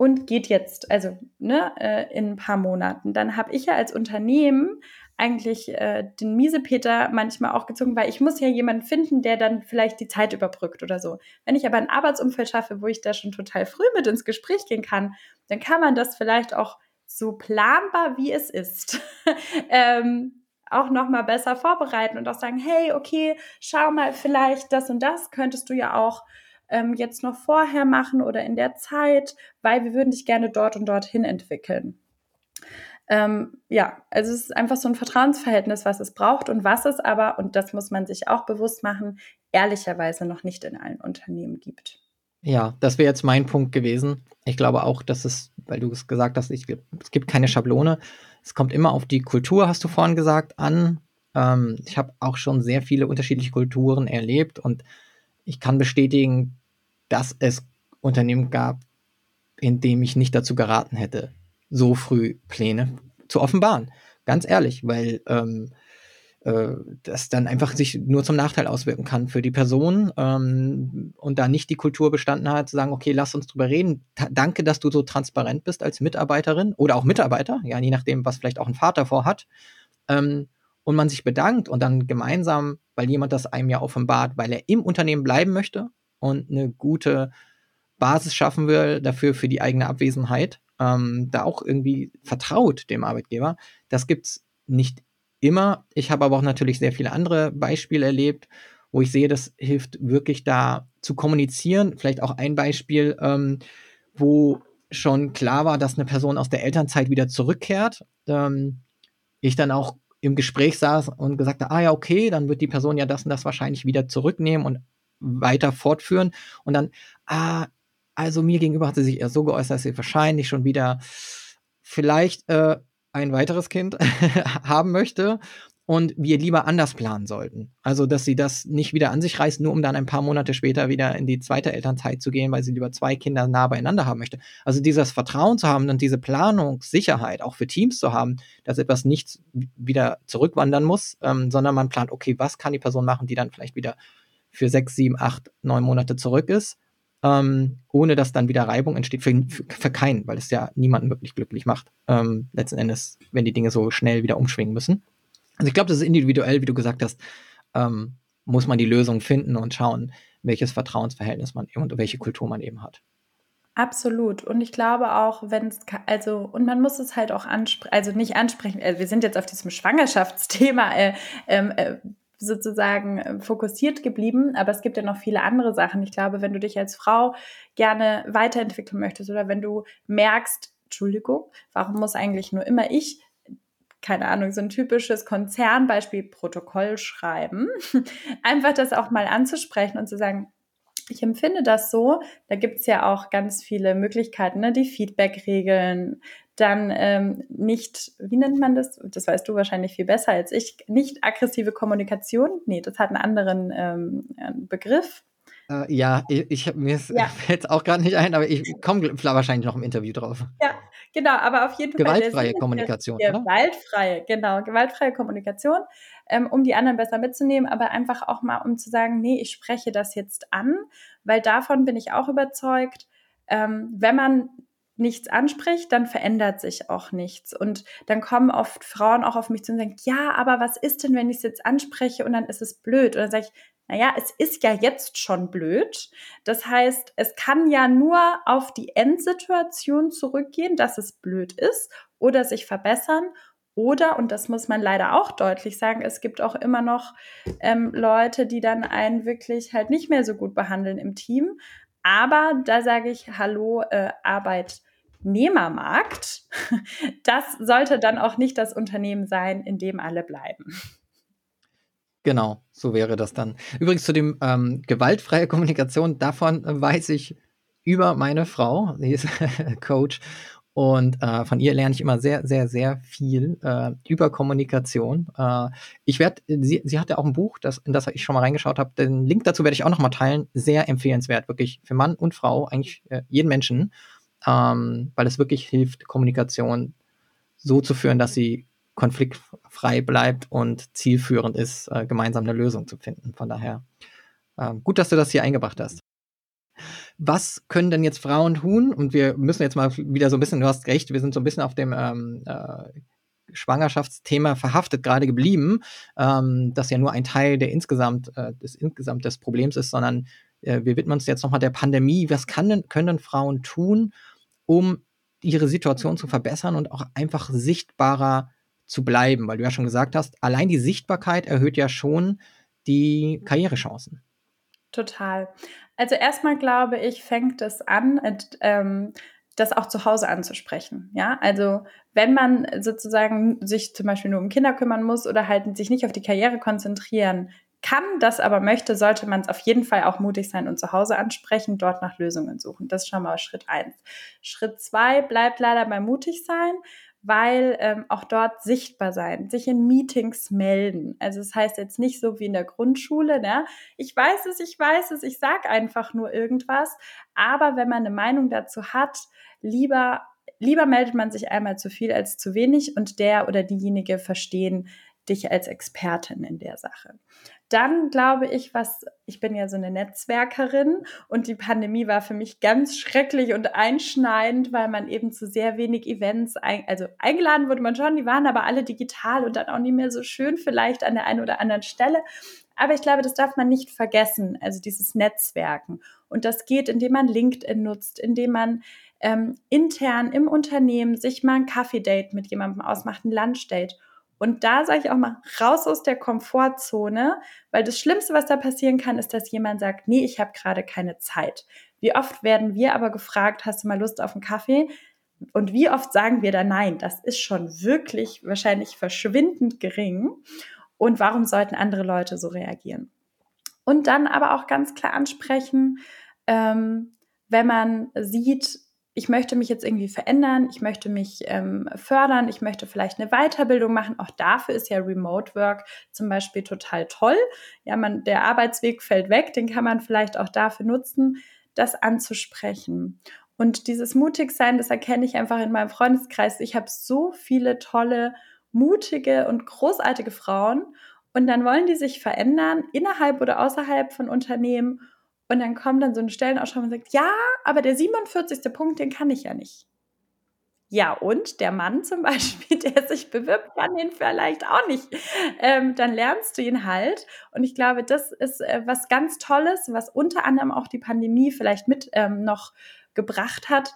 und geht jetzt, also ne, äh, in ein paar Monaten. Dann habe ich ja als Unternehmen eigentlich äh, den Miesepeter manchmal auch gezogen, weil ich muss ja jemanden finden, der dann vielleicht die Zeit überbrückt oder so. Wenn ich aber ein Arbeitsumfeld schaffe, wo ich da schon total früh mit ins Gespräch gehen kann, dann kann man das vielleicht auch so planbar, wie es ist, <laughs> ähm, auch noch mal besser vorbereiten und auch sagen, hey, okay, schau mal, vielleicht das und das könntest du ja auch ähm, jetzt noch vorher machen oder in der Zeit, weil wir würden dich gerne dort und dorthin entwickeln. Ähm, ja, also es ist einfach so ein Vertrauensverhältnis, was es braucht und was es aber, und das muss man sich auch bewusst machen, ehrlicherweise noch nicht in allen Unternehmen gibt. Ja, das wäre jetzt mein Punkt gewesen. Ich glaube auch, dass es, weil du es gesagt hast, ich, es gibt keine Schablone. Es kommt immer auf die Kultur, hast du vorhin gesagt, an. Ähm, ich habe auch schon sehr viele unterschiedliche Kulturen erlebt und ich kann bestätigen, dass es Unternehmen gab, in dem ich nicht dazu geraten hätte, so früh Pläne zu offenbaren. Ganz ehrlich, weil ähm, äh, das dann einfach sich nur zum Nachteil auswirken kann für die Person ähm, und da nicht die Kultur bestanden hat, zu sagen, okay, lass uns drüber reden. Ta danke, dass du so transparent bist als Mitarbeiterin oder auch Mitarbeiter, ja, je nachdem, was vielleicht auch ein Vater vorhat. Ähm, und man sich bedankt und dann gemeinsam, weil jemand das einem ja offenbart, weil er im Unternehmen bleiben möchte und eine gute Basis schaffen will dafür für die eigene Abwesenheit, ähm, da auch irgendwie vertraut dem Arbeitgeber. Das gibt's nicht immer. Ich habe aber auch natürlich sehr viele andere Beispiele erlebt, wo ich sehe, das hilft wirklich da zu kommunizieren. Vielleicht auch ein Beispiel, ähm, wo schon klar war, dass eine Person aus der Elternzeit wieder zurückkehrt. Ähm, ich dann auch im Gespräch saß und gesagt habe, ah ja, okay, dann wird die Person ja das und das wahrscheinlich wieder zurücknehmen und weiter fortführen. Und dann, ah, also mir gegenüber hat sie sich eher so geäußert, dass sie wahrscheinlich schon wieder vielleicht äh, ein weiteres Kind <laughs> haben möchte und wir lieber anders planen sollten. Also, dass sie das nicht wieder an sich reißt, nur um dann ein paar Monate später wieder in die zweite Elternzeit zu gehen, weil sie lieber zwei Kinder nah beieinander haben möchte. Also dieses Vertrauen zu haben und diese Planungssicherheit auch für Teams zu haben, dass etwas nicht wieder zurückwandern muss, ähm, sondern man plant, okay, was kann die Person machen, die dann vielleicht wieder für sechs, sieben, acht, neun Monate zurück ist, ähm, ohne dass dann wieder Reibung entsteht, für, für, für, keinen, weil es ja niemanden wirklich glücklich macht, ähm, letzten Endes, wenn die Dinge so schnell wieder umschwingen müssen. Also ich glaube, das ist individuell, wie du gesagt hast, ähm, muss man die Lösung finden und schauen, welches Vertrauensverhältnis man eben und welche Kultur man eben hat. Absolut. Und ich glaube auch, wenn es, also, und man muss es halt auch ansprechen, also nicht ansprechen, also wir sind jetzt auf diesem Schwangerschaftsthema äh, ähm, äh, sozusagen äh, fokussiert geblieben, aber es gibt ja noch viele andere Sachen. Ich glaube, wenn du dich als Frau gerne weiterentwickeln möchtest oder wenn du merkst, Entschuldigung, warum muss eigentlich nur immer ich keine Ahnung, so ein typisches Konzernbeispiel Protokoll schreiben. <laughs> Einfach das auch mal anzusprechen und zu sagen, ich empfinde das so. Da gibt es ja auch ganz viele Möglichkeiten, ne? die Feedback-Regeln, dann ähm, nicht, wie nennt man das? Das weißt du wahrscheinlich viel besser als ich. Nicht aggressive Kommunikation. Nee, das hat einen anderen ähm, Begriff. Äh, ja, ich, mir ja. <laughs> fällt es auch gerade nicht ein, aber ich komme wahrscheinlich noch im Interview drauf. Ja, genau, aber auf jeden Fall. Gewaltfreie Kommunikation. Der, gewaltfreie, genau, gewaltfreie Kommunikation, ähm, um die anderen besser mitzunehmen, aber einfach auch mal, um zu sagen, nee, ich spreche das jetzt an, weil davon bin ich auch überzeugt, ähm, wenn man nichts anspricht, dann verändert sich auch nichts. Und dann kommen oft Frauen auch auf mich zu und sagen, ja, aber was ist denn, wenn ich es jetzt anspreche und dann ist es blöd? Oder sage ich, naja, es ist ja jetzt schon blöd. Das heißt, es kann ja nur auf die Endsituation zurückgehen, dass es blöd ist oder sich verbessern. Oder, und das muss man leider auch deutlich sagen, es gibt auch immer noch ähm, Leute, die dann einen wirklich halt nicht mehr so gut behandeln im Team. Aber da sage ich, hallo, äh, Arbeitnehmermarkt. <laughs> Das sollte dann auch nicht das Unternehmen sein, in dem alle bleiben. Genau, so wäre das dann. Übrigens zu dem ähm, gewaltfreie Kommunikation, davon weiß ich über meine Frau, sie ist <laughs> Coach und äh, von ihr lerne ich immer sehr, sehr, sehr viel äh, über Kommunikation. Äh, ich werde, sie, sie hat ja auch ein Buch, das, in das ich schon mal reingeschaut habe. Den Link dazu werde ich auch noch mal teilen. Sehr empfehlenswert, wirklich für Mann und Frau, eigentlich äh, jeden Menschen, ähm, weil es wirklich hilft, Kommunikation so zu führen, dass sie konfliktfrei bleibt und zielführend ist, äh, gemeinsam eine Lösung zu finden. Von daher äh, gut, dass du das hier eingebracht hast was können denn jetzt Frauen tun? Und wir müssen jetzt mal wieder so ein bisschen, du hast recht, wir sind so ein bisschen auf dem ähm, äh, Schwangerschaftsthema verhaftet gerade geblieben, ähm, das ja nur ein Teil der insgesamt, äh, des insgesamt des Problems ist, sondern äh, wir widmen uns jetzt nochmal der Pandemie. Was denn, können Frauen tun, um ihre Situation zu verbessern und auch einfach sichtbarer zu bleiben? Weil du ja schon gesagt hast, allein die Sichtbarkeit erhöht ja schon die Karrierechancen. Total. Also erstmal glaube ich, fängt es an, ähm, das auch zu Hause anzusprechen. Ja, also wenn man sozusagen sich zum Beispiel nur um Kinder kümmern muss oder halt sich nicht auf die Karriere konzentrieren kann, das aber möchte, sollte man es auf jeden Fall auch mutig sein und zu Hause ansprechen, dort nach Lösungen suchen. Das ist schon mal Schritt eins. Schritt zwei bleibt leider beim mutig sein weil ähm, auch dort sichtbar sein, sich in Meetings melden. Also es das heißt jetzt nicht so wie in der Grundschule, ne? Ich weiß es, ich weiß es, ich sag einfach nur irgendwas. Aber wenn man eine Meinung dazu hat, lieber lieber meldet man sich einmal zu viel als zu wenig und der oder diejenige verstehen dich als Expertin in der Sache. Dann glaube ich, was, ich bin ja so eine Netzwerkerin und die Pandemie war für mich ganz schrecklich und einschneidend, weil man eben zu sehr wenig Events, ein, also eingeladen wurde man schon, die waren aber alle digital und dann auch nicht mehr so schön vielleicht an der einen oder anderen Stelle. Aber ich glaube, das darf man nicht vergessen, also dieses Netzwerken. Und das geht, indem man LinkedIn nutzt, indem man ähm, intern im Unternehmen sich mal ein Kaffee-Date mit jemandem ausmacht, ein Lunch-Date und da sage ich auch mal, raus aus der Komfortzone, weil das Schlimmste, was da passieren kann, ist, dass jemand sagt, nee, ich habe gerade keine Zeit. Wie oft werden wir aber gefragt, hast du mal Lust auf einen Kaffee? Und wie oft sagen wir da nein? Das ist schon wirklich wahrscheinlich verschwindend gering. Und warum sollten andere Leute so reagieren? Und dann aber auch ganz klar ansprechen, ähm, wenn man sieht, ich möchte mich jetzt irgendwie verändern, ich möchte mich ähm, fördern, ich möchte vielleicht eine Weiterbildung machen. Auch dafür ist ja Remote Work zum Beispiel total toll. Ja, man, der Arbeitsweg fällt weg, den kann man vielleicht auch dafür nutzen, das anzusprechen. Und dieses Mutigsein, das erkenne ich einfach in meinem Freundeskreis. Ich habe so viele tolle, mutige und großartige Frauen. Und dann wollen die sich verändern, innerhalb oder außerhalb von Unternehmen. Und dann kommt dann so eine Stellenausschreibung und sagt, ja, aber der 47. Punkt, den kann ich ja nicht. Ja, und der Mann zum Beispiel, <laughs> der sich bewirbt, kann den vielleicht auch nicht. Ähm, dann lernst du ihn halt. Und ich glaube, das ist äh, was ganz Tolles, was unter anderem auch die Pandemie vielleicht mit ähm, noch gebracht hat.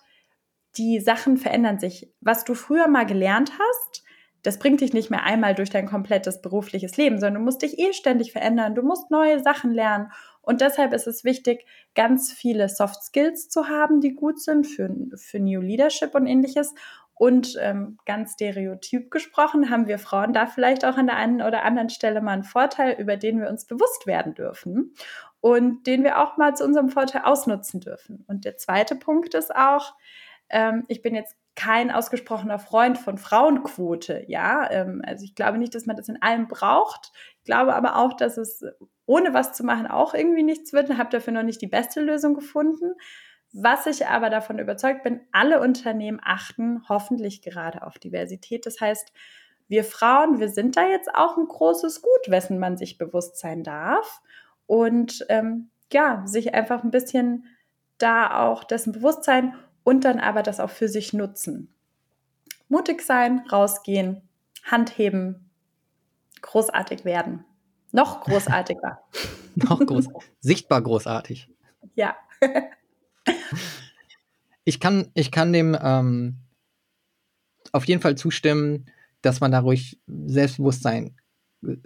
Die Sachen verändern sich. Was du früher mal gelernt hast, das bringt dich nicht mehr einmal durch dein komplettes berufliches Leben, sondern du musst dich eh ständig verändern. Du musst neue Sachen lernen. Und deshalb ist es wichtig, ganz viele Soft Skills zu haben, die gut sind für, für New Leadership und ähnliches. Und ähm, ganz stereotyp gesprochen, haben wir Frauen da vielleicht auch an der einen oder anderen Stelle mal einen Vorteil, über den wir uns bewusst werden dürfen und den wir auch mal zu unserem Vorteil ausnutzen dürfen. Und der zweite Punkt ist auch, ähm, ich bin jetzt kein ausgesprochener Freund von Frauenquote, ja. Ähm, also ich glaube nicht, dass man das in allem braucht. Ich glaube aber auch, dass es ohne was zu machen auch irgendwie nichts wird und habe dafür noch nicht die beste Lösung gefunden. Was ich aber davon überzeugt bin, alle Unternehmen achten hoffentlich gerade auf Diversität. Das heißt, wir Frauen, wir sind da jetzt auch ein großes Gut, wessen man sich bewusst sein darf. Und ähm, ja, sich einfach ein bisschen da auch dessen bewusst sein und dann aber das auch für sich nutzen. Mutig sein, rausgehen, Hand heben, großartig werden. Noch großartiger. <laughs> Noch groß, sichtbar großartig. Ja. <laughs> ich, kann, ich kann dem ähm, auf jeden Fall zustimmen, dass man da ruhig selbstbewusst sein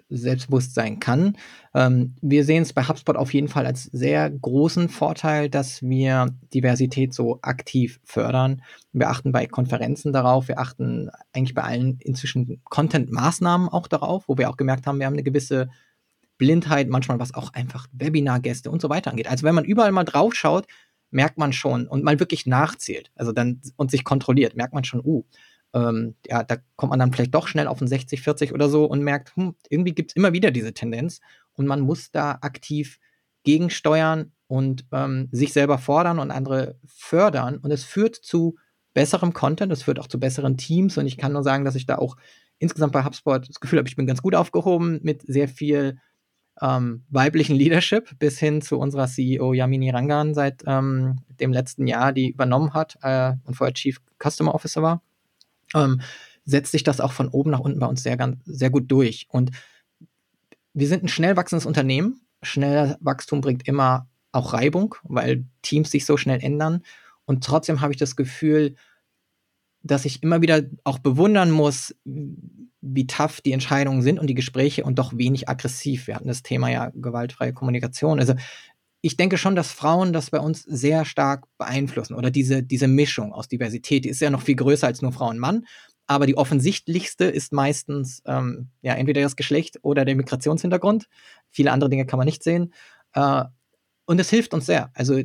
selbstbewusst sein kann. Ähm, wir sehen es bei HubSpot auf jeden Fall als sehr großen Vorteil, dass wir Diversität so aktiv fördern. Wir achten bei Konferenzen darauf, wir achten eigentlich bei allen inzwischen Content-Maßnahmen auch darauf, wo wir auch gemerkt haben, wir haben eine gewisse Blindheit, manchmal was auch einfach Webinargäste und so weiter angeht. Also wenn man überall mal drauf schaut, merkt man schon und mal wirklich nachzählt, also dann und sich kontrolliert, merkt man schon, uh, ähm, ja, da kommt man dann vielleicht doch schnell auf ein 60, 40 oder so und merkt, hm, irgendwie gibt es immer wieder diese Tendenz und man muss da aktiv gegensteuern und ähm, sich selber fordern und andere fördern. Und es führt zu besserem Content, es führt auch zu besseren Teams und ich kann nur sagen, dass ich da auch insgesamt bei HubSpot das Gefühl habe, ich bin ganz gut aufgehoben mit sehr viel ähm, weiblichen Leadership bis hin zu unserer CEO Yamini Rangan seit ähm, dem letzten Jahr, die übernommen hat äh, und vorher Chief Customer Officer war ähm, setzt sich das auch von oben nach unten bei uns sehr, sehr gut durch. Und wir sind ein schnell wachsendes Unternehmen. Schneller Wachstum bringt immer auch Reibung, weil Teams sich so schnell ändern. Und trotzdem habe ich das Gefühl, dass ich immer wieder auch bewundern muss, wie tough die Entscheidungen sind und die Gespräche und doch wenig aggressiv. Wir hatten das Thema ja gewaltfreie Kommunikation. Also ich denke schon, dass Frauen das bei uns sehr stark beeinflussen oder diese, diese Mischung aus Diversität, die ist ja noch viel größer als nur Frau und Mann. Aber die offensichtlichste ist meistens ähm, ja entweder das Geschlecht oder der Migrationshintergrund. Viele andere Dinge kann man nicht sehen. Äh, und es hilft uns sehr. Also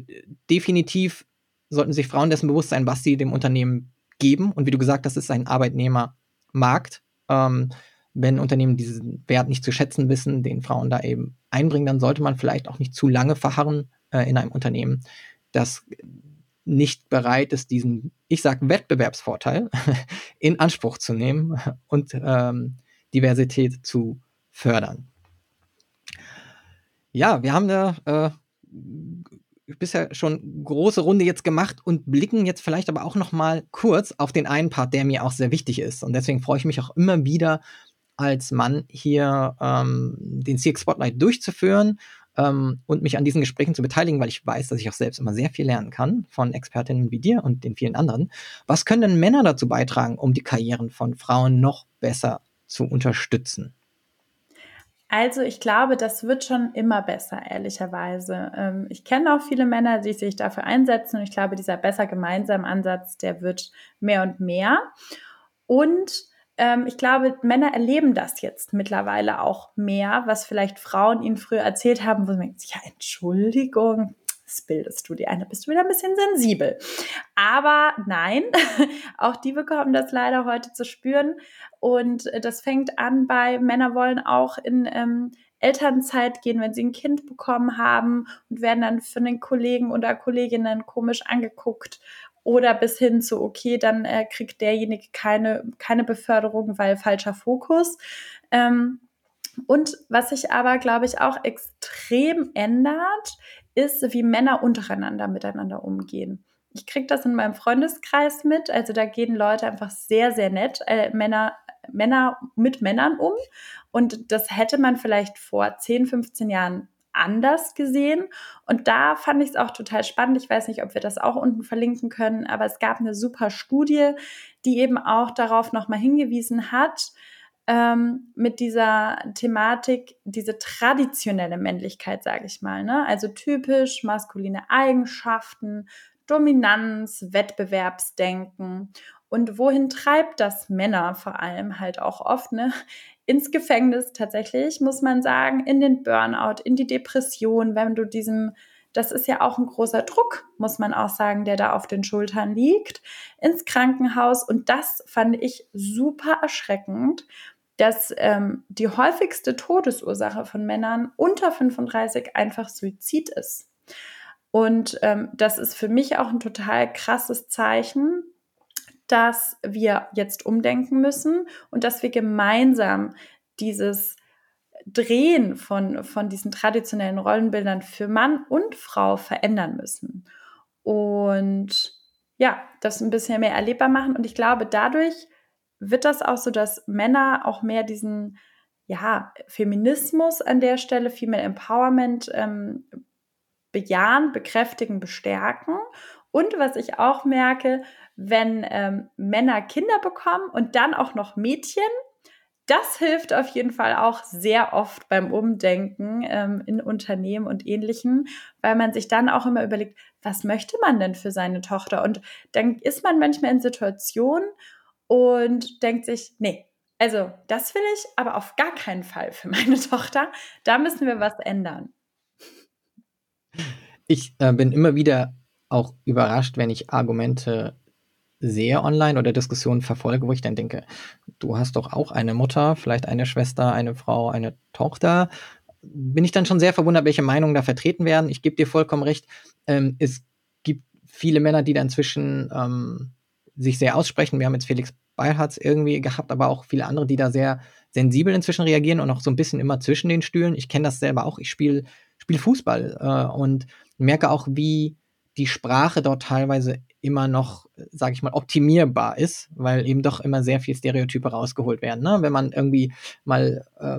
definitiv sollten sich Frauen dessen bewusst sein, was sie dem Unternehmen geben. Und wie du gesagt hast, ist ein Arbeitnehmermarkt. Ähm, wenn Unternehmen diesen Wert nicht zu schätzen wissen, den Frauen da eben einbringen, dann sollte man vielleicht auch nicht zu lange verharren äh, in einem Unternehmen, das nicht bereit ist, diesen, ich sage, Wettbewerbsvorteil <laughs> in Anspruch zu nehmen und ähm, Diversität zu fördern. Ja, wir haben da äh, bisher schon große Runde jetzt gemacht und blicken jetzt vielleicht aber auch noch mal kurz auf den einen Part, der mir auch sehr wichtig ist. Und deswegen freue ich mich auch immer wieder als Mann hier ähm, den CX Spotlight durchzuführen ähm, und mich an diesen Gesprächen zu beteiligen, weil ich weiß, dass ich auch selbst immer sehr viel lernen kann von Expertinnen wie dir und den vielen anderen. Was können denn Männer dazu beitragen, um die Karrieren von Frauen noch besser zu unterstützen? Also ich glaube, das wird schon immer besser, ehrlicherweise. Ähm, ich kenne auch viele Männer, die sich dafür einsetzen und ich glaube, dieser besser gemeinsam Ansatz, der wird mehr und mehr. Und ähm, ich glaube, Männer erleben das jetzt mittlerweile auch mehr, was vielleicht Frauen ihnen früher erzählt haben, wo sie denken, ja, Entschuldigung, das bildest du dir ein, da bist du wieder ein bisschen sensibel. Aber nein, <laughs> auch die bekommen das leider heute zu spüren. Und das fängt an bei Männer wollen auch in ähm, Elternzeit gehen, wenn sie ein Kind bekommen haben und werden dann von den Kollegen oder Kolleginnen komisch angeguckt oder bis hin zu, okay, dann äh, kriegt derjenige keine, keine Beförderung, weil falscher Fokus. Ähm, und was sich aber, glaube ich, auch extrem ändert, ist, wie Männer untereinander miteinander umgehen. Ich kriege das in meinem Freundeskreis mit. Also da gehen Leute einfach sehr, sehr nett, äh, Männer, Männer mit Männern um. Und das hätte man vielleicht vor 10, 15 Jahren anders gesehen. Und da fand ich es auch total spannend. Ich weiß nicht, ob wir das auch unten verlinken können, aber es gab eine super Studie, die eben auch darauf nochmal hingewiesen hat, ähm, mit dieser Thematik, diese traditionelle Männlichkeit, sage ich mal. Ne? Also typisch maskuline Eigenschaften, Dominanz, Wettbewerbsdenken. Und wohin treibt das Männer vor allem halt auch oft? Ne? ins Gefängnis tatsächlich, muss man sagen, in den Burnout, in die Depression, wenn du diesem, das ist ja auch ein großer Druck, muss man auch sagen, der da auf den Schultern liegt, ins Krankenhaus. Und das fand ich super erschreckend, dass ähm, die häufigste Todesursache von Männern unter 35 einfach Suizid ist. Und ähm, das ist für mich auch ein total krasses Zeichen, dass wir jetzt umdenken müssen und dass wir gemeinsam dieses Drehen von, von diesen traditionellen Rollenbildern für Mann und Frau verändern müssen. Und ja, das ein bisschen mehr erlebbar machen. Und ich glaube, dadurch wird das auch so, dass Männer auch mehr diesen ja, Feminismus an der Stelle, Female Empowerment ähm, bejahen, bekräftigen, bestärken. Und was ich auch merke, wenn ähm, Männer Kinder bekommen und dann auch noch Mädchen, das hilft auf jeden Fall auch sehr oft beim Umdenken ähm, in Unternehmen und ähnlichem, weil man sich dann auch immer überlegt, was möchte man denn für seine Tochter? Und dann ist man manchmal in Situationen und denkt sich, nee, also das will ich aber auf gar keinen Fall für meine <laughs> Tochter. Da müssen wir was ändern. Ich äh, bin immer wieder auch überrascht, wenn ich Argumente sehe online oder Diskussionen verfolge, wo ich dann denke, du hast doch auch eine Mutter, vielleicht eine Schwester, eine Frau, eine Tochter. Bin ich dann schon sehr verwundert, welche Meinungen da vertreten werden. Ich gebe dir vollkommen recht. Ähm, es gibt viele Männer, die da inzwischen ähm, sich sehr aussprechen. Wir haben jetzt Felix Beilharz irgendwie gehabt, aber auch viele andere, die da sehr sensibel inzwischen reagieren und auch so ein bisschen immer zwischen den Stühlen. Ich kenne das selber auch. Ich spiele spiel Fußball äh, und merke auch, wie die Sprache dort teilweise immer noch, sage ich mal, optimierbar ist, weil eben doch immer sehr viel Stereotype rausgeholt werden. Ne? Wenn man irgendwie mal äh,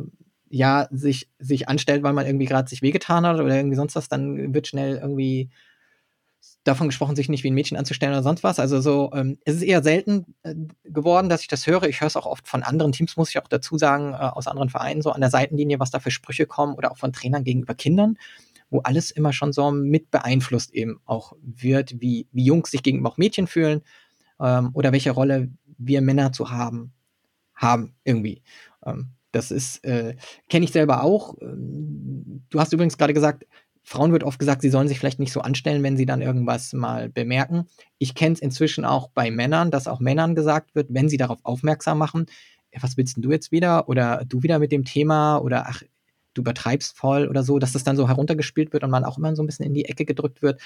ja sich sich anstellt, weil man irgendwie gerade sich wehgetan hat oder irgendwie sonst was, dann wird schnell irgendwie davon gesprochen, sich nicht wie ein Mädchen anzustellen oder sonst was. Also so, ähm, es ist eher selten äh, geworden, dass ich das höre. Ich höre es auch oft von anderen Teams, muss ich auch dazu sagen, äh, aus anderen Vereinen, so an der Seitenlinie, was da für Sprüche kommen oder auch von Trainern gegenüber Kindern wo alles immer schon so mit beeinflusst eben auch wird, wie, wie Jungs sich gegenüber auch Mädchen fühlen ähm, oder welche Rolle wir Männer zu haben, haben irgendwie. Ähm, das ist, äh, kenne ich selber auch. Ähm, du hast übrigens gerade gesagt, Frauen wird oft gesagt, sie sollen sich vielleicht nicht so anstellen, wenn sie dann irgendwas mal bemerken. Ich kenne es inzwischen auch bei Männern, dass auch Männern gesagt wird, wenn sie darauf aufmerksam machen, was willst du jetzt wieder? Oder du wieder mit dem Thema? Oder ach, du übertreibst voll oder so, dass das dann so heruntergespielt wird und man auch immer so ein bisschen in die Ecke gedrückt wird,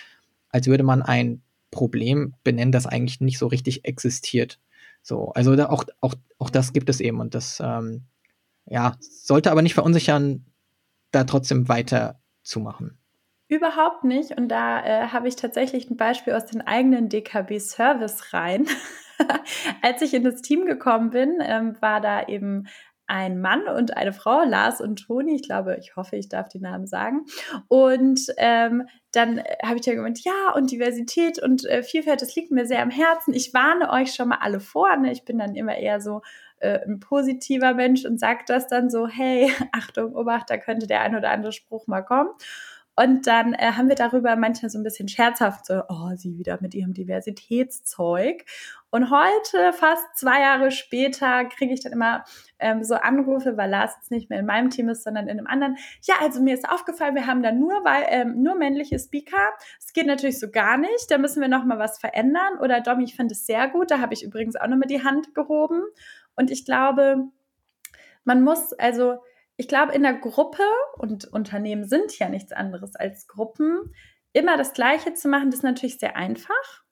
als würde man ein Problem benennen, das eigentlich nicht so richtig existiert. So, also da auch, auch, auch das gibt es eben und das, ähm, ja, sollte aber nicht verunsichern, da trotzdem weiterzumachen. Überhaupt nicht. Und da äh, habe ich tatsächlich ein Beispiel aus den eigenen DKB-Service rein. <laughs> Als ich in das Team gekommen bin, ähm, war da eben ein Mann und eine Frau, Lars und Toni. Ich glaube, ich hoffe, ich darf die Namen sagen. Und ähm, dann äh, habe ich ja gemeint, ja, und Diversität und äh, Vielfalt, das liegt mir sehr am Herzen. Ich warne euch schon mal alle vor. Ne? Ich bin dann immer eher so äh, ein positiver Mensch und sage das dann so, hey, <laughs> Achtung, Obacht, da könnte der ein oder andere Spruch mal kommen. Und dann äh, haben wir darüber manchmal so ein bisschen scherzhaft so, oh, sie wieder mit ihrem Diversitätszeug. Und heute, fast zwei Jahre später, kriege ich dann immer ähm, so Anrufe, weil Lars jetzt nicht mehr in meinem Team ist, sondern in einem anderen. Ja, also mir ist aufgefallen, wir haben da nur, weil, ähm, nur männliche Speaker. Es geht natürlich so gar nicht. Da müssen wir noch mal was verändern. Oder Domi, ich finde es sehr gut. Da habe ich übrigens auch noch mal die Hand gehoben. Und ich glaube, man muss also ich glaube, in der Gruppe, und Unternehmen sind ja nichts anderes als Gruppen, immer das Gleiche zu machen, das ist natürlich sehr einfach.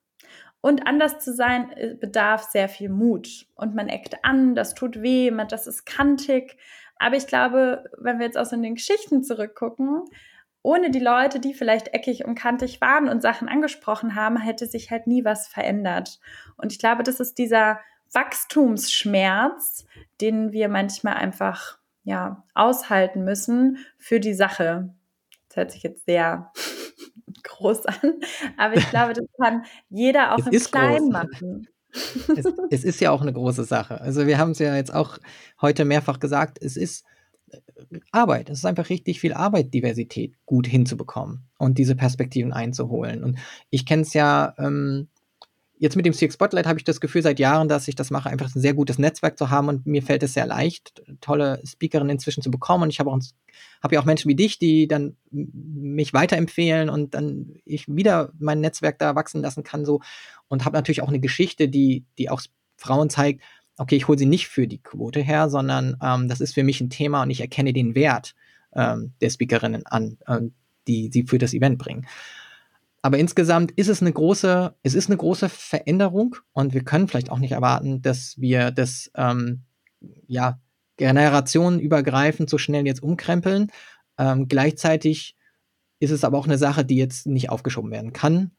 Und anders zu sein, äh, bedarf sehr viel Mut. Und man eckt an, das tut weh, man, das ist kantig. Aber ich glaube, wenn wir jetzt auch so in den Geschichten zurückgucken, ohne die Leute, die vielleicht eckig und kantig waren und Sachen angesprochen haben, hätte sich halt nie was verändert. Und ich glaube, das ist dieser Wachstumsschmerz, den wir manchmal einfach ja, aushalten müssen für die Sache. Das hört sich jetzt sehr <laughs> groß an, aber ich glaube, das kann jeder auch es im Kleinen machen. Es, es, ist ja auch eine große Sache. Also wir haben es ja jetzt auch heute mehrfach gesagt, es ist äh, Arbeit. Es ist einfach richtig viel Arbeit, Diversität gut hinzubekommen und diese Perspektiven einzuholen. Und ich kenne es ja ähm, jetzt mit dem CX Spotlight habe ich das Gefühl seit Jahren, dass ich das mache, einfach ein sehr gutes Netzwerk zu haben und mir fällt es sehr leicht, tolle Speakerinnen inzwischen zu bekommen. Und ich habe auch habe ja auch Menschen wie dich, die dann mich weiterempfehlen und dann ich wieder mein Netzwerk da wachsen lassen kann so und habe natürlich auch eine Geschichte, die die auch Frauen zeigt. Okay, ich hole sie nicht für die Quote her, sondern ähm, das ist für mich ein Thema und ich erkenne den Wert ähm, der Speakerinnen an, äh, die sie für das Event bringen. Aber insgesamt ist es eine große, es ist eine große Veränderung und wir können vielleicht auch nicht erwarten, dass wir das ähm, ja generationenübergreifend so schnell jetzt umkrempeln. Ähm, gleichzeitig ist es aber auch eine Sache, die jetzt nicht aufgeschoben werden kann.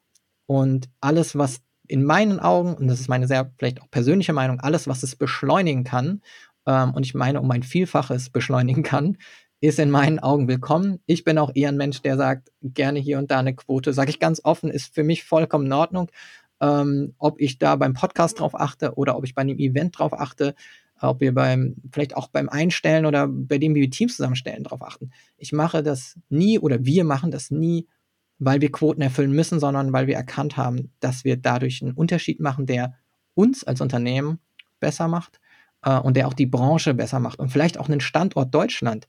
Und alles, was in meinen Augen, und das ist meine sehr vielleicht auch persönliche Meinung, alles, was es beschleunigen kann, ähm, und ich meine um ein Vielfaches beschleunigen kann, ist in meinen Augen willkommen. Ich bin auch eher ein Mensch, der sagt, gerne hier und da eine Quote, sage ich ganz offen, ist für mich vollkommen in Ordnung. Ähm, ob ich da beim Podcast drauf achte oder ob ich bei einem Event drauf achte, ob wir beim, vielleicht auch beim Einstellen oder bei dem, wie wir Teams zusammenstellen, drauf achten. Ich mache das nie oder wir machen das nie, weil wir Quoten erfüllen müssen, sondern weil wir erkannt haben, dass wir dadurch einen Unterschied machen, der uns als Unternehmen besser macht äh, und der auch die Branche besser macht und vielleicht auch einen Standort Deutschland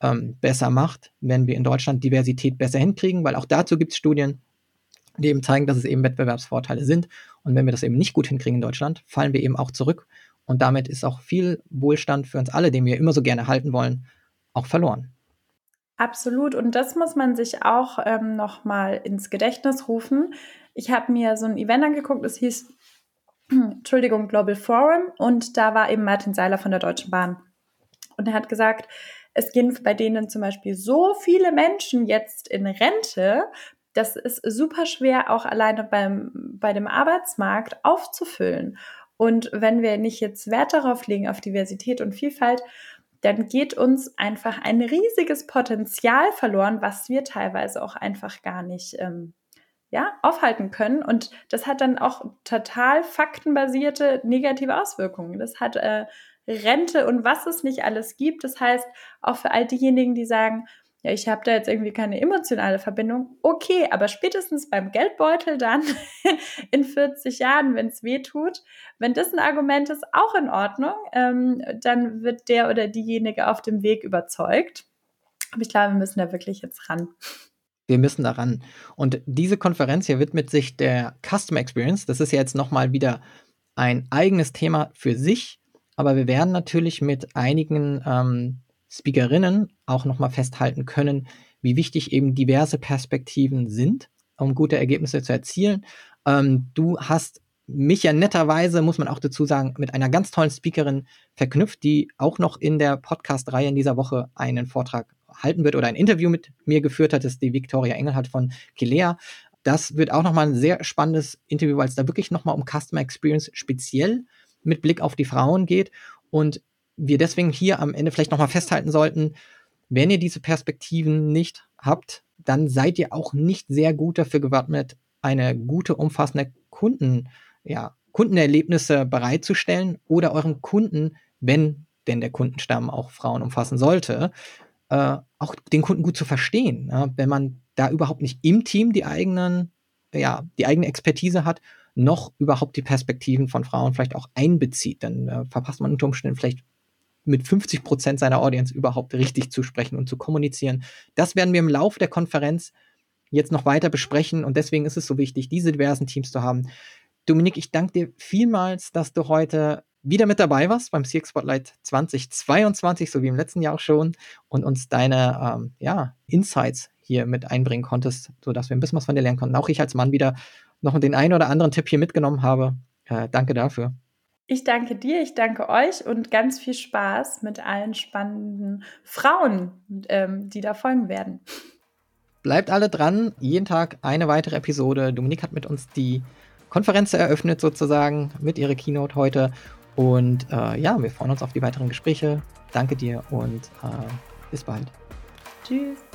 ähm, besser macht, wenn wir in Deutschland Diversität besser hinkriegen, weil auch dazu gibt es Studien, die eben zeigen, dass es eben Wettbewerbsvorteile sind. Und wenn wir das eben nicht gut hinkriegen in Deutschland, fallen wir eben auch zurück. Und damit ist auch viel Wohlstand für uns alle, den wir immer so gerne halten wollen, auch verloren. Absolut. Und das muss man sich auch ähm, nochmal ins Gedächtnis rufen. Ich habe mir so ein Event angeguckt, das hieß, <clears throat> Entschuldigung, Global Forum. Und da war eben Martin Seiler von der Deutschen Bahn. Und er hat gesagt, es gehen bei denen zum Beispiel so viele Menschen jetzt in Rente, das ist super schwer, auch alleine beim, bei dem Arbeitsmarkt aufzufüllen. Und wenn wir nicht jetzt Wert darauf legen, auf Diversität und Vielfalt, dann geht uns einfach ein riesiges Potenzial verloren, was wir teilweise auch einfach gar nicht ähm, ja, aufhalten können. Und das hat dann auch total faktenbasierte negative Auswirkungen. Das hat äh, Rente und was es nicht alles gibt. Das heißt, auch für all diejenigen, die sagen, ja, ich habe da jetzt irgendwie keine emotionale Verbindung. Okay, aber spätestens beim Geldbeutel dann <laughs> in 40 Jahren, wenn es weh tut, wenn das ein Argument ist, auch in Ordnung, ähm, dann wird der oder diejenige auf dem Weg überzeugt. Aber ich glaube, wir müssen da wirklich jetzt ran. Wir müssen da ran. Und diese Konferenz hier widmet sich der Customer Experience. Das ist ja jetzt nochmal wieder ein eigenes Thema für sich. Aber wir werden natürlich mit einigen ähm, Speakerinnen auch nochmal festhalten können, wie wichtig eben diverse Perspektiven sind, um gute Ergebnisse zu erzielen. Ähm, du hast mich ja netterweise, muss man auch dazu sagen, mit einer ganz tollen Speakerin verknüpft, die auch noch in der Podcast-Reihe in dieser Woche einen Vortrag halten wird oder ein Interview mit mir geführt hat. Das ist die Victoria Engelhardt von Kilea. Das wird auch nochmal ein sehr spannendes Interview, weil es da wirklich nochmal um Customer Experience speziell mit Blick auf die Frauen geht. Und wir deswegen hier am Ende vielleicht nochmal festhalten sollten, wenn ihr diese Perspektiven nicht habt, dann seid ihr auch nicht sehr gut dafür gewappnet, eine gute, umfassende Kunden, ja, Kundenerlebnisse bereitzustellen oder euren Kunden, wenn denn der Kundenstamm auch Frauen umfassen sollte, äh, auch den Kunden gut zu verstehen. Ja? Wenn man da überhaupt nicht im Team die eigenen, ja, die eigene Expertise hat, noch überhaupt die Perspektiven von Frauen vielleicht auch einbezieht, dann äh, verpasst man unter Umständen vielleicht mit 50 Prozent seiner Audience überhaupt richtig zu sprechen und zu kommunizieren. Das werden wir im Laufe der Konferenz jetzt noch weiter besprechen und deswegen ist es so wichtig, diese diversen Teams zu haben. Dominik, ich danke dir vielmals, dass du heute wieder mit dabei warst beim CX Spotlight 2022, so wie im letzten Jahr auch schon, und uns deine ähm, ja, Insights hier mit einbringen konntest, sodass wir ein bisschen was von dir lernen konnten. Auch ich als Mann wieder noch den einen oder anderen Tipp hier mitgenommen habe. Äh, danke dafür. Ich danke dir, ich danke euch und ganz viel Spaß mit allen spannenden Frauen, ähm, die da folgen werden. Bleibt alle dran, jeden Tag eine weitere Episode. Dominik hat mit uns die Konferenz eröffnet, sozusagen, mit ihrer Keynote heute. Und äh, ja, wir freuen uns auf die weiteren Gespräche. Danke dir und äh, bis bald. Tschüss.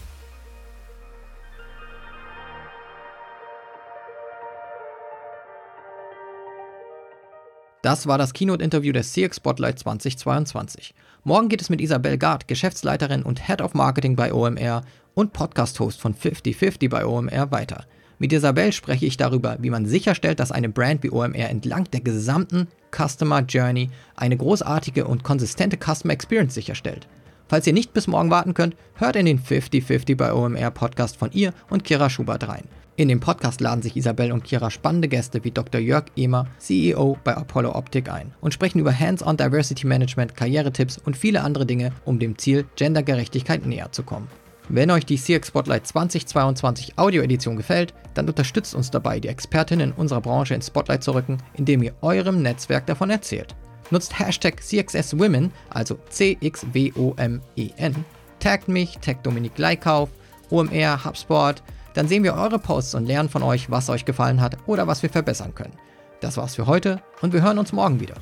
Das war das Keynote-Interview des CX Spotlight 2022. Morgen geht es mit Isabel Gard, Geschäftsleiterin und Head of Marketing bei OMR und Podcast-Host von 5050 bei OMR weiter. Mit Isabel spreche ich darüber, wie man sicherstellt, dass eine Brand wie OMR entlang der gesamten Customer Journey eine großartige und konsistente Customer Experience sicherstellt. Falls ihr nicht bis morgen warten könnt, hört in den 5050 bei OMR Podcast von ihr und Kira Schubert rein. In dem Podcast laden sich Isabel und Kira spannende Gäste wie Dr. Jörg Ehmer, CEO bei Apollo Optik ein und sprechen über Hands-on Diversity Management, Karrieretipps und viele andere Dinge, um dem Ziel Gendergerechtigkeit näher zu kommen. Wenn euch die CX Spotlight 2022 Audio-Edition gefällt, dann unterstützt uns dabei, die Expertinnen unserer Branche ins Spotlight zu rücken, indem ihr eurem Netzwerk davon erzählt. Nutzt Hashtag CXSWomen, also C-X-W-O-M-E-N, taggt mich, taggt Dominik Leikauf, OMR, HubSpot, dann sehen wir eure Posts und lernen von euch, was euch gefallen hat oder was wir verbessern können. Das war's für heute und wir hören uns morgen wieder.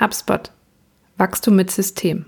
HubSpot. Wachstum mit System.